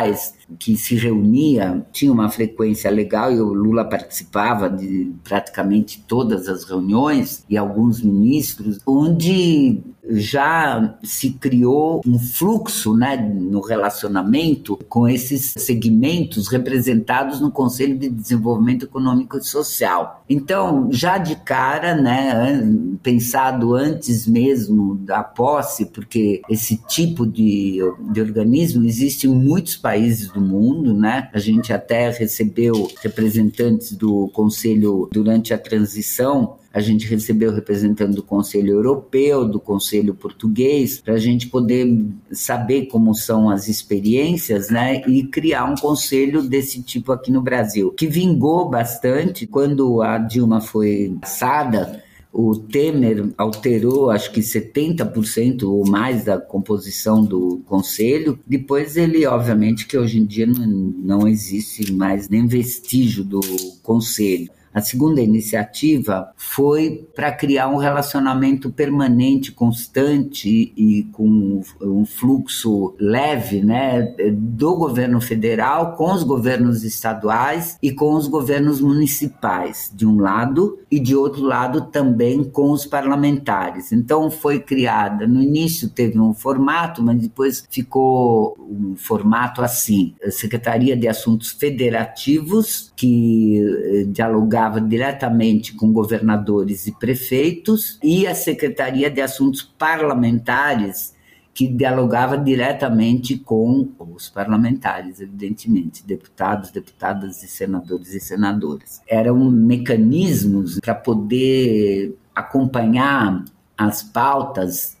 que se reunia, tinha uma frequência legal e o Lula participava de praticamente todas as reuniões e alguns ministros, onde já se criou um fluxo né, no relacionamento com esses segmentos representados no Conselho de Desenvolvimento Econômico e Social. Então, já de cara, né, pensado antes mesmo da posse, porque esse tipo de, de organismo existe em muitos países do mundo, né? A gente até recebeu representantes do Conselho durante a transição a gente recebeu representante do Conselho Europeu, do Conselho Português, para a gente poder saber como são as experiências, né, e criar um conselho desse tipo aqui no Brasil, que vingou bastante quando a Dilma foi passada o Temer alterou, acho que 70% ou mais da composição do conselho. Depois ele, obviamente, que hoje em dia não, não existe mais nem vestígio do conselho. A segunda iniciativa foi para criar um relacionamento permanente, constante e com um fluxo leve né, do governo federal com os governos estaduais e com os governos municipais, de um lado, e de outro lado também com os parlamentares. Então foi criada, no início teve um formato, mas depois ficou um formato assim: Secretaria de Assuntos Federativos, que eh, dialogava dialogava diretamente com governadores e prefeitos, e a Secretaria de Assuntos Parlamentares, que dialogava diretamente com os parlamentares, evidentemente, deputados, deputadas e senadores e senadoras. Eram mecanismos para poder acompanhar as pautas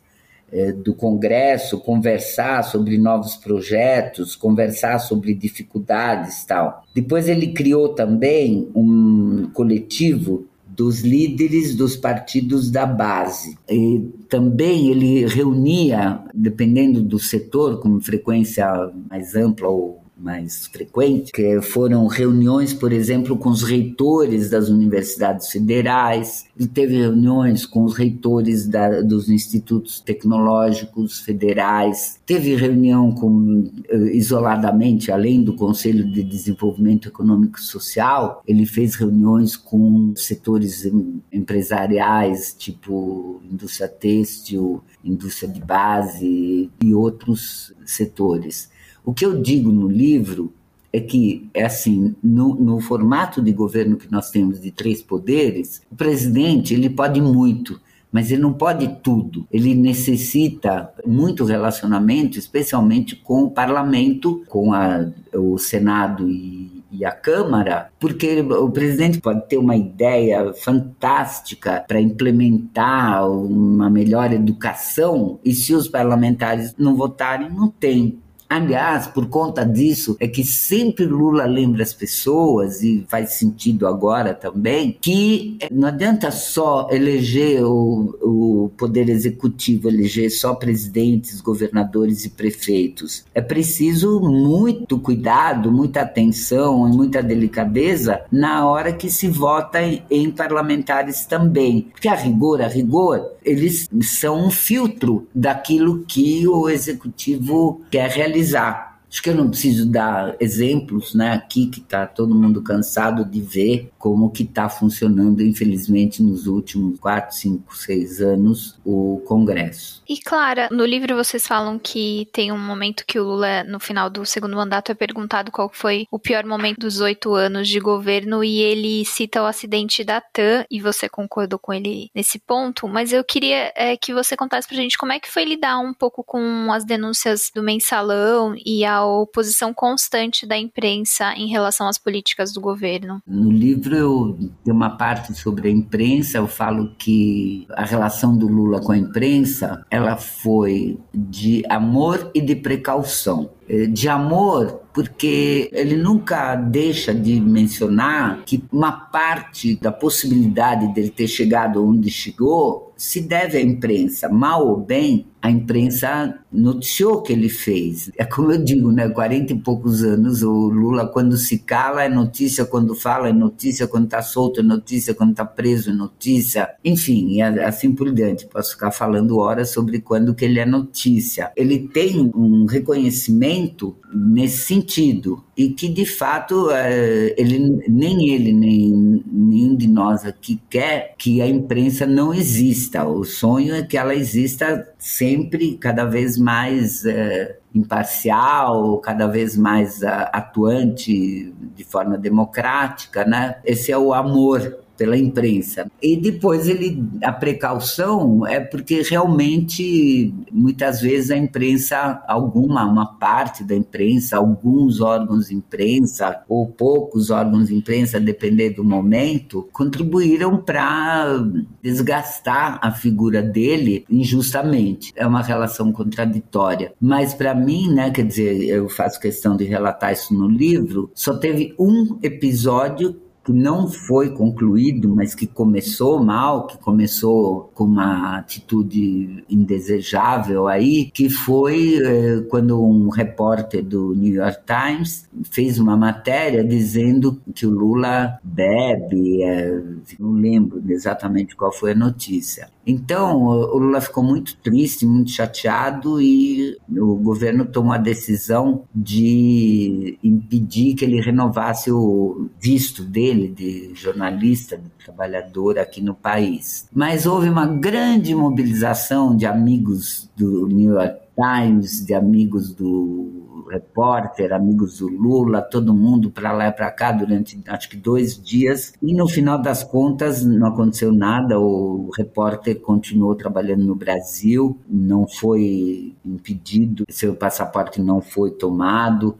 do Congresso, conversar sobre novos projetos, conversar sobre dificuldades tal. Depois ele criou também um coletivo dos líderes dos partidos da base. E também ele reunia, dependendo do setor, com frequência mais ampla ou mais frequente, que foram reuniões, por exemplo, com os reitores das universidades federais, ele teve reuniões com os reitores da, dos institutos tecnológicos federais, teve reunião com, eh, isoladamente, além do Conselho de Desenvolvimento Econômico e Social, ele fez reuniões com setores empresariais, tipo indústria têxtil, indústria de base e outros setores. O que eu digo no livro é que, é assim, no, no, formato de governo que nós temos de três poderes, o presidente ele pode muito, mas ele não pode tudo. Ele necessita muito relacionamento, especialmente com o parlamento, com a, o Senado e, e a Câmara, porque o presidente pode ter uma ideia fantástica para implementar uma melhor educação, e se os parlamentares não votarem, não tem. Aliás, por conta disso, é que sempre Lula lembra as pessoas, e faz sentido agora também, que não adianta só eleger o, o Poder Executivo, eleger só presidentes, governadores e prefeitos. É preciso muito cuidado, muita atenção e muita delicadeza na hora que se vota em, em parlamentares também. Porque a rigor, a rigor, eles são um filtro daquilo que o executivo quer realizar valorizar Acho que eu não preciso dar exemplos né, aqui, que está todo mundo cansado de ver como que está funcionando, infelizmente, nos últimos 4, 5, 6 anos, o Congresso. E, Clara, no livro vocês falam que tem um momento que o Lula, no final do segundo mandato, é perguntado qual foi o pior momento dos oito anos de governo e ele cita o acidente da TAM, e você concordou com ele nesse ponto, mas eu queria é, que você contasse pra gente como é que foi lidar um pouco com as denúncias do mensalão e a oposição constante da imprensa em relação às políticas do governo. No livro eu tenho uma parte sobre a imprensa, eu falo que a relação do Lula com a imprensa, ela foi de amor e de precaução. Eh, de amor, porque ele nunca deixa de mencionar que uma parte da possibilidade dele ter chegado onde chegou se deve à imprensa, mal ou bem, a imprensa noticiou que ele fez. É como eu digo, né? 40 e poucos anos, o Lula, quando se cala, é notícia, quando fala, é notícia, quando está solto, é notícia, quando está preso, é notícia. Enfim, e assim por diante. Posso ficar falando horas sobre quando que ele é notícia. Ele tem um reconhecimento nesse sentido e que de fato é, ele nem ele nem nenhum de nós aqui quer que a imprensa não exista. O sonho é que ela exista sempre, cada vez mais é, imparcial, cada vez mais atuante de forma democrática, né? Esse é o amor pela imprensa. E depois ele a precaução é porque realmente muitas vezes a imprensa alguma uma parte da imprensa, alguns órgãos de imprensa ou poucos órgãos de imprensa, depender do momento, contribuíram para desgastar a figura dele injustamente. É uma relação contraditória. Mas para mim, né, quer dizer, eu faço questão de relatar isso no livro, só teve um episódio que não foi concluído, mas que começou mal, que começou com uma atitude indesejável aí, que foi eh, quando um repórter do New York Times fez uma matéria dizendo que o Lula bebe, eh, não lembro exatamente qual foi a notícia. Então, o Lula ficou muito triste, muito chateado e o governo tomou a decisão de impedir que ele renovasse o visto dele de jornalista, de trabalhador aqui no país. Mas houve uma grande mobilização de amigos do New York Times, de amigos do repórter, amigos do Lula, todo mundo para lá e para cá durante acho que dois dias. E no final das contas não aconteceu nada. O repórter continuou trabalhando no Brasil, não foi impedido, seu passaporte não foi tomado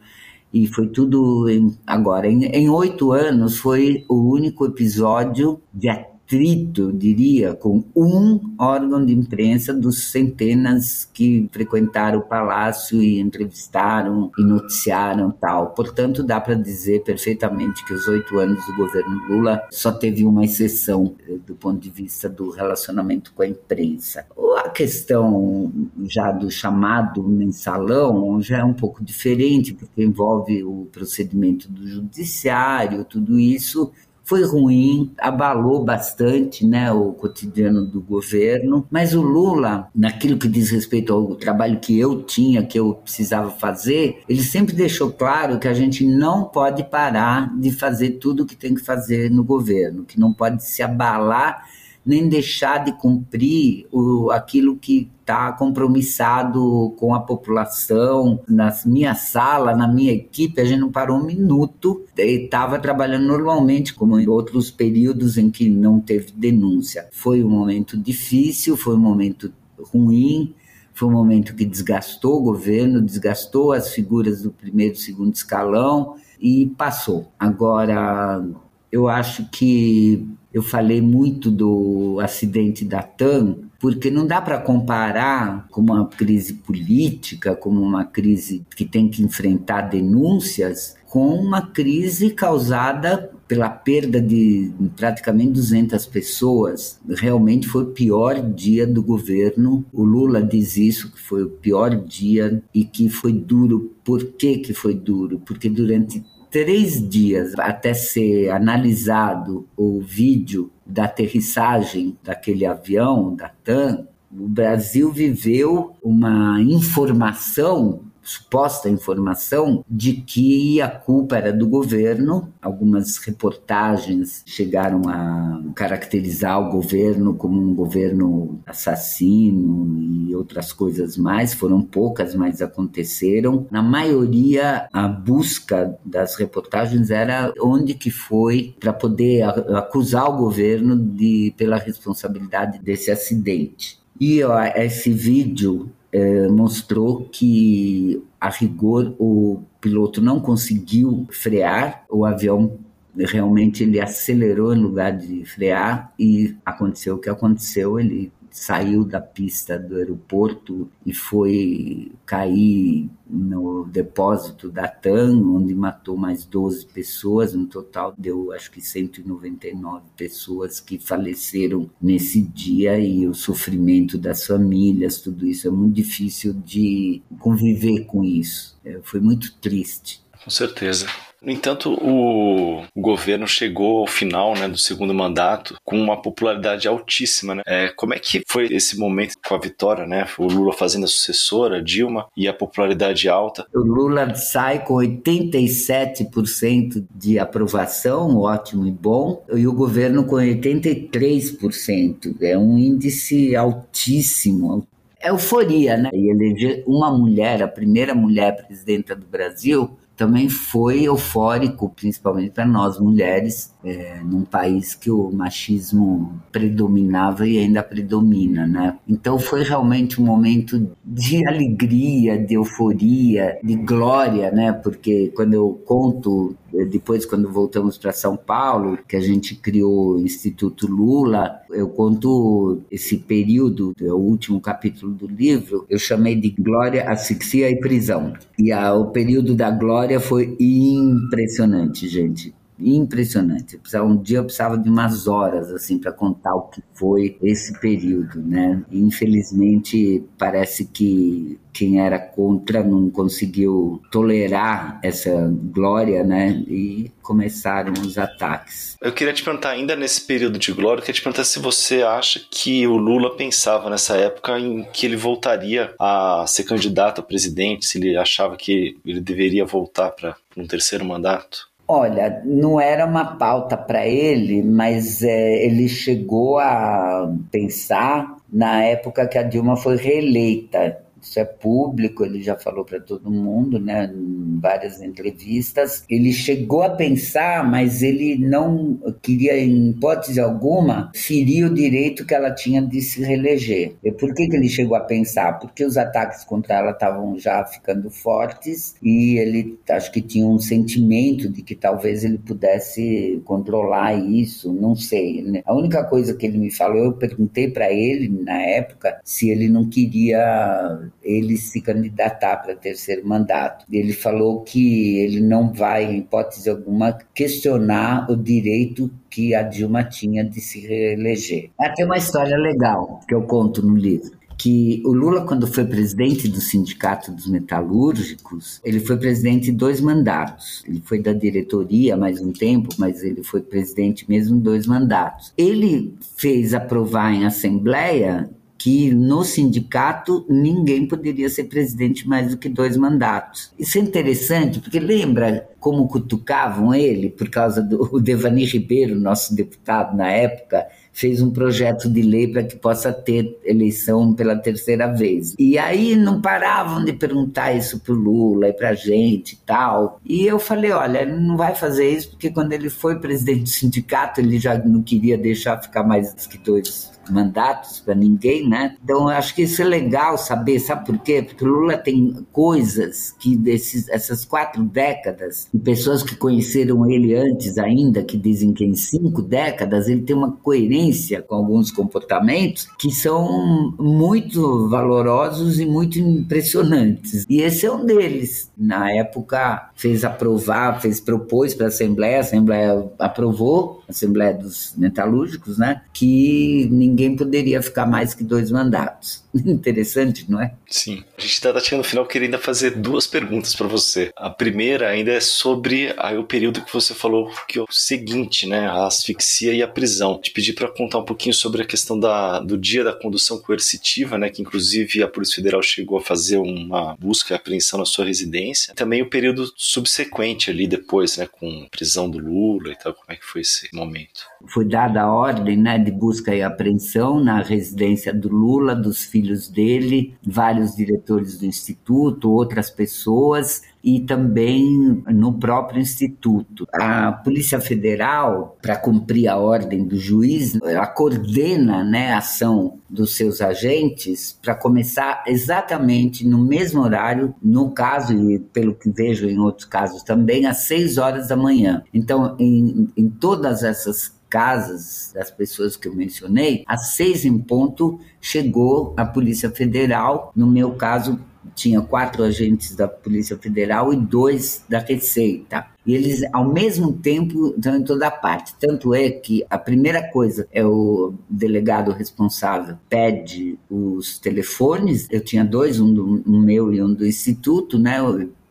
e foi tudo em, agora. Em oito anos foi o único episódio de diria, com um órgão de imprensa dos centenas que frequentaram o palácio e entrevistaram e noticiaram tal. Portanto, dá para dizer perfeitamente que os oito anos do governo Lula só teve uma exceção eh, do ponto de vista do relacionamento com a imprensa. A questão já do chamado mensalão já é um pouco diferente, porque envolve o procedimento do judiciário, tudo isso foi ruim, abalou bastante né, o cotidiano do governo, mas o Lula, naquilo que diz respeito ao trabalho que eu tinha, que eu precisava fazer, ele sempre deixou claro que a gente não pode parar de fazer tudo o que tem que fazer no governo, que não pode se abalar nem deixar de cumprir o, aquilo que está compromissado com a população. Na minha sala, na minha equipe, a gente não parou um minuto e estava trabalhando normalmente, como em outros períodos em que não teve denúncia. Foi um momento difícil, foi um momento ruim, foi um momento que desgastou o governo, desgastou as figuras do primeiro e segundo escalão e passou. Agora, eu acho que eu falei muito do acidente da TAM, porque não dá para comparar com uma crise política, como uma crise que tem que enfrentar denúncias, com uma crise causada pela perda de praticamente 200 pessoas. Realmente foi o pior dia do governo. O Lula diz isso, que foi o pior dia e que foi duro. Por que, que foi duro? Porque durante três dias até ser analisado o vídeo da aterrissagem daquele avião, da TAM, o Brasil viveu uma informação suposta informação de que a culpa era do governo. Algumas reportagens chegaram a caracterizar o governo como um governo assassino e outras coisas mais. Foram poucas, mas aconteceram. Na maioria, a busca das reportagens era onde que foi para poder acusar o governo de pela responsabilidade desse acidente. E ó, esse vídeo é, mostrou que, a rigor, o piloto não conseguiu frear, o avião realmente ele acelerou em lugar de frear e aconteceu o que aconteceu, ele saiu da pista do aeroporto e foi cair no depósito da TAM, onde matou mais 12 pessoas. No total, deu acho que 199 pessoas que faleceram nesse dia e o sofrimento das famílias, tudo isso é muito difícil de conviver com isso. É, foi muito triste. Com certeza. No entanto, o governo chegou ao final né, do segundo mandato com uma popularidade altíssima. Né? É, como é que foi esse momento com a vitória? Né? O Lula fazendo a sucessora, Dilma, e a popularidade alta? O Lula sai com 87% de aprovação, ótimo e bom, e o governo com 83%. É um índice altíssimo, euforia, né? E eleger uma mulher, a primeira mulher presidenta do Brasil, também foi eufórico, principalmente para nós mulheres, é, num país que o machismo predominava e ainda predomina, né? Então foi realmente um momento de alegria, de euforia, de glória, né? Porque quando eu conto depois quando voltamos para São Paulo, que a gente criou o Instituto Lula, eu conto esse período, é o último capítulo do livro, eu chamei de glória, asfixia e prisão. E a, o período da glória foi impressionante, gente impressionante. Um dia eu precisava de umas horas assim para contar o que foi esse período, né? Infelizmente parece que quem era contra não conseguiu tolerar essa glória, né? E começaram os ataques. Eu queria te perguntar, ainda nesse período de glória, eu queria te perguntar se você acha que o Lula pensava nessa época em que ele voltaria a ser candidato a presidente, se ele achava que ele deveria voltar para um terceiro mandato. Olha, não era uma pauta para ele, mas é, ele chegou a pensar na época que a Dilma foi reeleita isso é público, ele já falou para todo mundo, né, em várias entrevistas. Ele chegou a pensar, mas ele não queria, em hipótese alguma, ferir o direito que ela tinha de se reeleger. E por que, que ele chegou a pensar? Porque os ataques contra ela estavam já ficando fortes e ele acho que tinha um sentimento de que talvez ele pudesse controlar isso, não sei. Né? A única coisa que ele me falou, eu perguntei para ele na época se ele não queria ele se candidatar para terceiro mandato. Ele falou que ele não vai, em hipótese alguma, questionar o direito que a Dilma tinha de se reeleger. Tem uma história legal que eu conto no livro que o Lula, quando foi presidente do Sindicato dos Metalúrgicos, ele foi presidente de dois mandatos. Ele foi da diretoria mais um tempo, mas ele foi presidente mesmo dois mandatos. Ele fez aprovar em assembleia que no sindicato ninguém poderia ser presidente mais do que dois mandatos. Isso é interessante, porque lembra como cutucavam ele por causa do Devani Ribeiro, nosso deputado na época, fez um projeto de lei para que possa ter eleição pela terceira vez. E aí não paravam de perguntar isso para o Lula e para a gente e tal. E eu falei, olha, ele não vai fazer isso porque quando ele foi presidente do sindicato ele já não queria deixar ficar mais que dois mandatos para ninguém, né? Então acho que isso é legal saber, sabe por quê? Porque Lula tem coisas que desses, essas quatro décadas, e pessoas que conheceram ele antes ainda, que dizem que em cinco décadas ele tem uma coerência com alguns comportamentos que são muito valorosos e muito impressionantes. E esse é um deles. Na época fez aprovar, fez propôs para a Assembleia, a Assembleia aprovou, Assembleia dos Metalúrgicos, né? Que ninguém poderia ficar mais que dois mandatos. Interessante, não é? Sim. A gente está chegando no final, queria ainda fazer duas perguntas para você. A primeira ainda é sobre aí, o período que você falou que é o seguinte, né? A asfixia e a prisão. Te pedi para contar um pouquinho sobre a questão da, do dia da condução coercitiva, né? Que inclusive a Polícia Federal chegou a fazer uma busca e apreensão na sua residência. Também o período subsequente ali depois, né? Com a prisão do Lula e tal. Como é que foi esse momento? Foi dada a ordem, né? De busca e apreensão na residência do Lula, dos filhos filhos dele, vários diretores do instituto, outras pessoas e também no próprio instituto. A Polícia Federal, para cumprir a ordem do juiz, ela coordena né, a ação dos seus agentes para começar exatamente no mesmo horário, no caso, e pelo que vejo em outros casos também, às seis horas da manhã. Então, em, em todas essas casas das pessoas que eu mencionei, às seis em ponto chegou a Polícia Federal. No meu caso, tinha quatro agentes da Polícia Federal e dois da Receita. E eles, ao mesmo tempo, estão em toda parte. Tanto é que a primeira coisa é o delegado responsável pede os telefones. Eu tinha dois, um, do, meu e um do Instituto, né?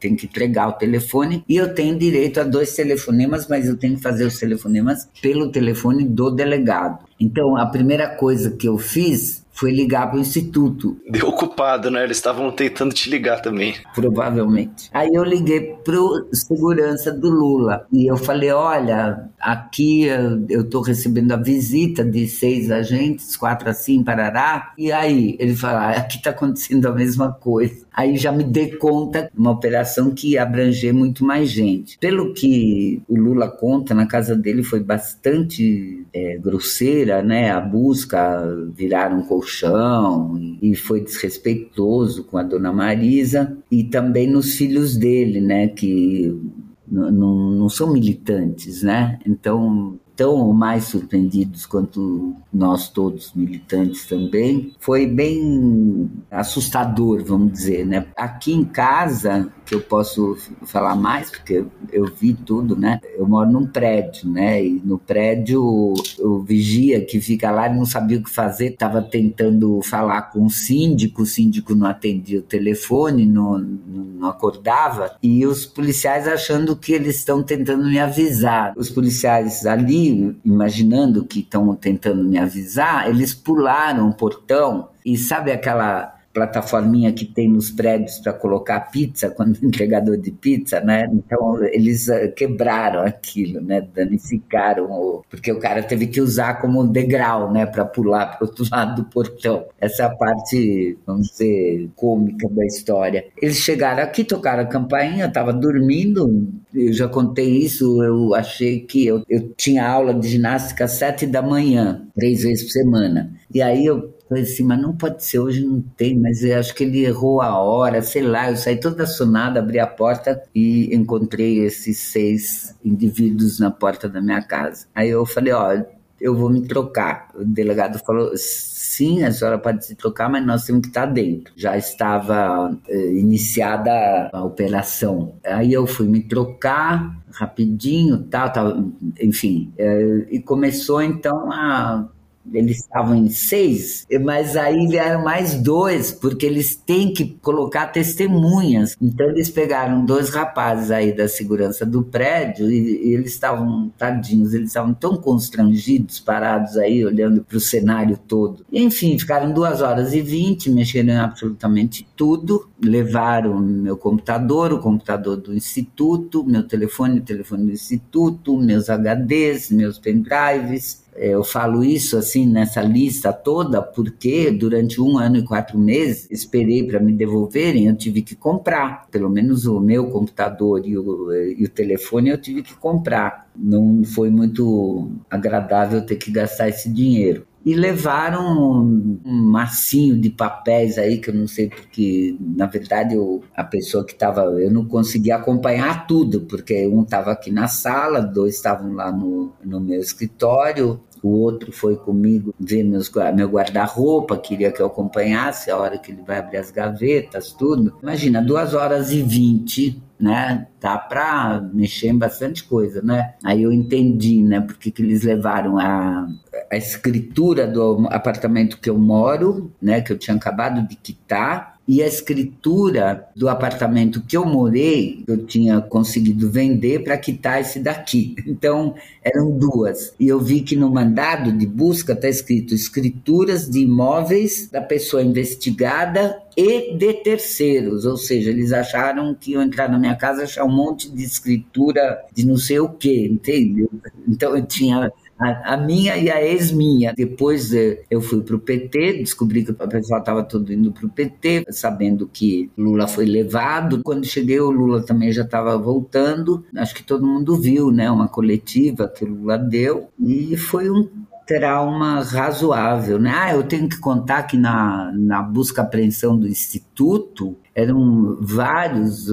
Tenho que entregar o telefone e eu tenho direito a dois telefonemas, mas eu tenho que fazer os telefonemas pelo telefone do delegado. Então, a primeira coisa que eu fiz foi ligar para o instituto. Deu ocupado, né? Eles estavam tentando te ligar também. Provavelmente. Aí eu liguei pro segurança do Lula e eu falei: olha, aqui eu estou recebendo a visita de seis agentes, quatro assim, parará. E aí ele falou: ah, aqui está acontecendo a mesma coisa. Aí já me dei conta uma operação que ia abranger muito mais gente. Pelo que o Lula conta, na casa dele foi bastante é, grosseira, né? A busca, viraram um colchão e foi desrespeitoso com a dona Marisa e também nos filhos dele, né? Que não, não são militantes, né? Então tão ou mais surpreendidos quanto nós todos militantes também. Foi bem assustador, vamos dizer, né? Aqui em casa, que eu posso falar mais, porque eu vi tudo, né? Eu moro num prédio, né? E no prédio, o vigia que fica lá, não sabia o que fazer, estava tentando falar com o síndico, o síndico não atendia o telefone, não, não acordava, e os policiais achando que eles estão tentando me avisar. Os policiais ali imaginando que estão tentando me avisar, eles pularam o portão e sabe aquela plataforminha que tem nos prédios para colocar pizza, quando entregador de pizza, né? Então eles eh, quebraram aquilo, né? Danificaram, o... porque o cara teve que usar como degrau, né? Para pular para outro lado do portão. Essa é parte, vamos dizer, cômica da história. Eles chegaram aqui, tocaram a campainha, eu estava dormindo, eu já contei isso, eu achei que eu, eu tinha aula de ginástica às sete da manhã, três vezes por semana. E aí eu Falei assim, mas não pode ser, hoje não tem, mas eu acho que ele errou a hora, sei lá. Eu saí toda sonada, abri a porta e encontrei esses seis indivíduos na porta da minha casa. Aí eu falei, ó, eu vou me trocar. O delegado falou, sim, a senhora pode se trocar, mas nós temos que estar dentro. Já estava eh, iniciada a operação. Aí eu fui me trocar rapidinho, tal, tal enfim. Eh, e começou então a eles estavam em seis, mas aí vieram mais dois, porque eles têm que colocar testemunhas. Então eles pegaram dois rapazes aí da segurança do prédio e, e eles estavam tadinhos, eles estavam tão constrangidos, parados aí, olhando para o cenário todo. Enfim, ficaram duas horas e vinte, mexeram em absolutamente tudo, levaram meu computador, o computador do instituto, meu telefone, o telefone do instituto, meus HDs, meus pendrives, eu falo isso assim nessa lista toda porque durante um ano e quatro meses esperei para me devolverem, eu tive que comprar. Pelo menos o meu computador e o, e o telefone eu tive que comprar. Não foi muito agradável ter que gastar esse dinheiro e levaram um, massinho de papéis aí que eu não sei porque na verdade eu, a pessoa que estava eu não conseguia acompanhar tudo porque um estava aqui na sala dois estavam lá no, no meu escritório o outro foi comigo ver meus, meu guarda-roupa, queria que eu acompanhasse a hora que ele vai abrir as gavetas, tudo. Imagina, duas horas e vinte né? Dá para mexer em bastante coisa, né? Aí eu entendi, né? Porque que eles levaram a, a escritura do apartamento que eu moro, né? Que eu tinha acabado de quitar e a escritura do apartamento que eu morei, eu tinha conseguido vender para quitar esse daqui. Então, eram duas. E eu vi que no mandado de busca está escrito escrituras de imóveis da pessoa investigada e de terceiros, ou seja, eles acharam que eu entrar na minha casa achar um monte de escritura de não sei o que, entende? Então eu tinha a, a, minha e a ex-minha. Depois eh, eu fui para o PT, descobri que o pessoal estava todo indo para o PT, sabendo que Lula foi levado. Quando cheguei, o Lula também já estava voltando. Acho que todo mundo viu, né? Uma coletiva que o Lula deu. E foi um trauma razoável, né? Ah, eu tenho que contar que na, na busca apreensão do Instituto eram vários,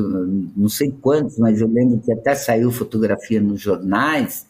não sei quantos, mas eu lembro que até saiu fotografia nos jornais,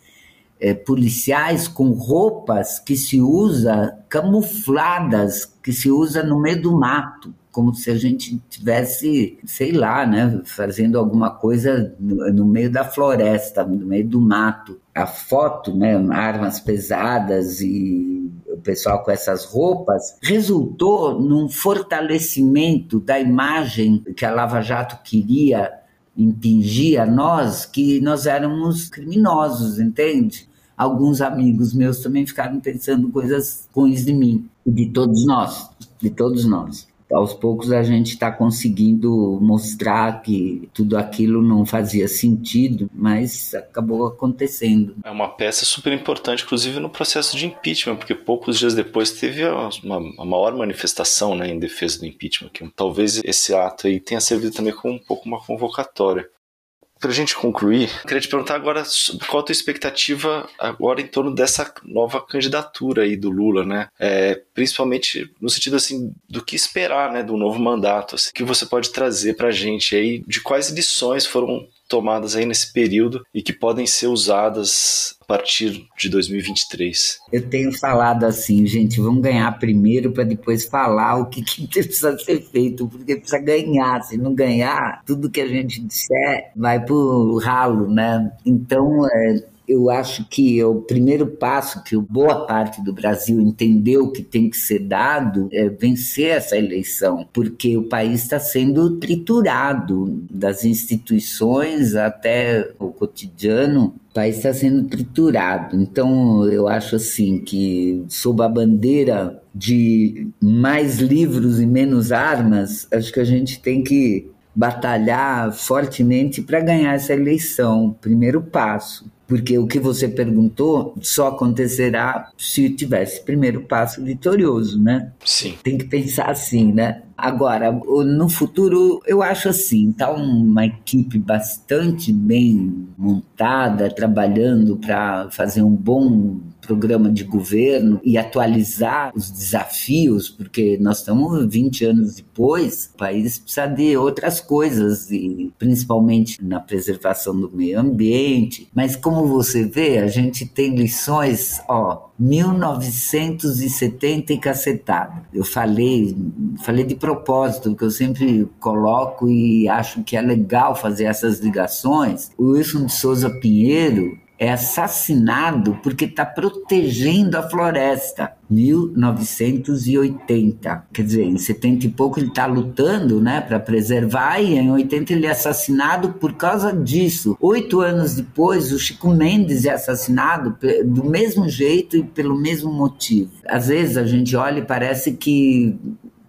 é, policiais com roupas que se usa camufladas, que se usa no meio do mato, como se a gente tivesse, sei lá, né, fazendo alguma coisa no, no meio da floresta, no meio do mato. A foto, né, armas pesadas e o pessoal com essas roupas, resultou num fortalecimento da imagem que a Lava Jato queria impingir a nós que nós éramos criminosos, entende? Alguns amigos meus também ficaram pensando coisas ruins de mim e de todos nós, de todos nós aos poucos a gente está conseguindo mostrar que tudo aquilo não fazia sentido, mas acabou acontecendo. É uma peça super importante, inclusive no processo de impeachment, porque poucos dias depois teve uma, uma maior manifestação né, em defesa do impeachment. Que talvez esse ato aí tenha servido também como um pouco uma convocatória. Para a gente concluir, queria te perguntar agora qual a tua expectativa agora em torno dessa nova candidatura aí do Lula, né? É, principalmente no sentido assim do que esperar, né, do novo mandato, assim, que você pode trazer para a gente aí de quais lições foram tomadas aí nesse período e que podem ser usadas a partir de 2023? Eu tenho falado assim, gente, vamos ganhar primeiro para depois falar o que, que, precisa ser feito, porque precisa ganhar. Se não ganhar, tudo que a gente disser vai pro ralo, né? Então, é, eu acho que o primeiro passo que boa parte do Brasil entendeu que tem que ser dado é vencer essa eleição, porque o país está sendo triturado das instituições até o cotidiano. O país está sendo triturado. Então, eu acho assim que, sob a bandeira de mais livros e menos armas, acho que a gente tem que batalhar fortemente para ganhar essa eleição. Primeiro passo porque o que você perguntou só acontecerá se tivesse primeiro passo vitorioso, né? Sim. Tem que pensar assim, né? Agora, no futuro, eu acho assim, tá uma equipe bastante bem montada, trabalhando para fazer um bom programa de governo e atualizar os desafios, porque nós estamos 20 anos depois, o país precisa de outras coisas, e principalmente na preservação do meio ambiente. Mas como você vê, a gente tem lições, ó, 1970 e cacetada. Eu falei, falei de propósito, porque eu sempre coloco e acho que é legal fazer essas ligações. O Wilson de Souza Pinheiro é assassinado porque está protegendo a floresta. 1980. Quer dizer, em 70 e pouco ele está lutando né, para preservar, e em 80 ele é assassinado por causa disso. Oito anos depois, o Chico Mendes é assassinado do mesmo jeito e pelo mesmo motivo. Às vezes a gente olha e parece que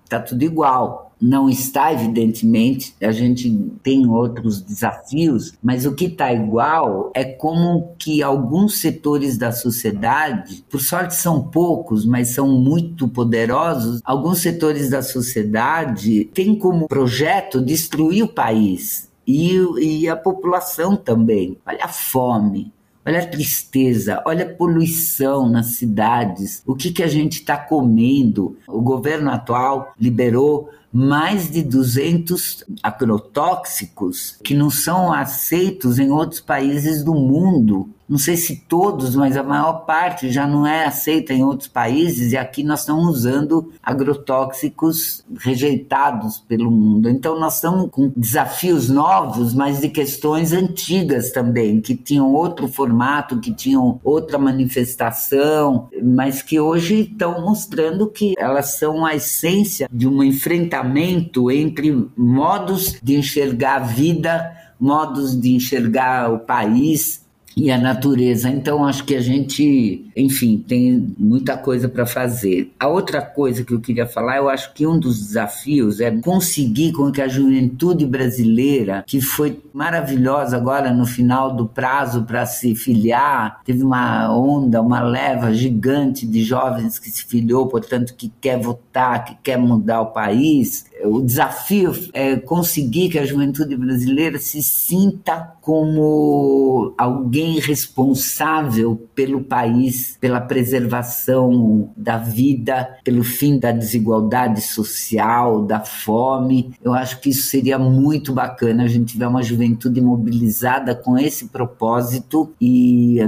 está tudo igual não está, evidentemente, a gente tem outros desafios, mas o que está igual é como que alguns setores da sociedade, por sorte são poucos, mas são muito poderosos, alguns setores da sociedade têm como projeto destruir o país. E, e a população também. Olha a fome, olha a tristeza, olha a poluição nas cidades, o que, que a gente está comendo. O governo atual liberou mais de 200 agrotóxicos que não são aceitos em outros países do mundo não sei se todos, mas a maior parte já não é aceita em outros países, e aqui nós estamos usando agrotóxicos rejeitados pelo mundo. Então, nós estamos com desafios novos, mas de questões antigas também, que tinham outro formato, que tinham outra manifestação, mas que hoje estão mostrando que elas são a essência de um enfrentamento entre modos de enxergar a vida, modos de enxergar o país e a natureza. Então, acho que a gente, enfim, tem muita coisa para fazer. A outra coisa que eu queria falar, eu acho que um dos desafios é conseguir com que a juventude brasileira, que foi maravilhosa agora no final do prazo para se filiar, teve uma onda, uma leva gigante de jovens que se filiou, portanto, que quer votar, que quer mudar o país o desafio é conseguir que a juventude brasileira se sinta como alguém responsável pelo país, pela preservação da vida, pelo fim da desigualdade social, da fome. Eu acho que isso seria muito bacana a gente tiver uma juventude mobilizada com esse propósito e,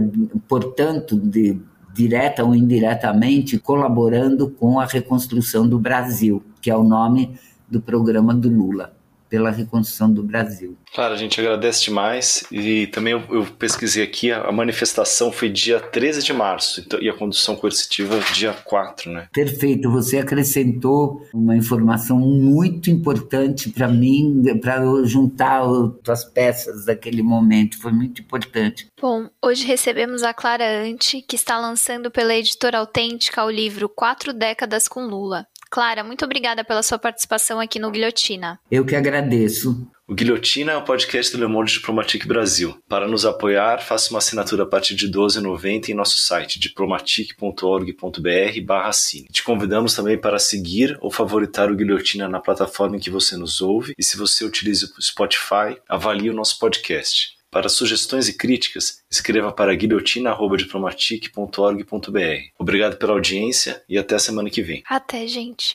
portanto, de direta ou indiretamente colaborando com a reconstrução do Brasil, que é o nome do programa do Lula. pela reconstrução do Brasil. Claro, a gente agradece demais e também eu, eu pesquisei aqui, a, a, manifestação foi dia 13 de março então, e a condução coercitiva dia 4, né? Perfeito, você acrescentou uma informação muito importante para mim, para juntar as peças daquele momento, foi muito importante. Bom, hoje recebemos a Clara Ante, que está lançando pela editora Autêntica o livro Quatro Décadas com Lula. Clara, muito obrigada pela sua participação aqui no Guilhotina. Eu que agradeço. O Guilhotina é o podcast do Le Monde Diplomatique Brasil. Para nos apoiar, faça uma assinatura a partir de R$ 12,90 em nosso site diplomatique.org.br barra Te convidamos também para seguir ou favoritar o Guilhotina na plataforma em que você nos ouve e se você utiliza o Spotify, avalie o nosso podcast. Para sugestões e críticas, escreva para guilhotina.diplomatique.org.br. Obrigado pela audiência e até semana que vem. Até, gente.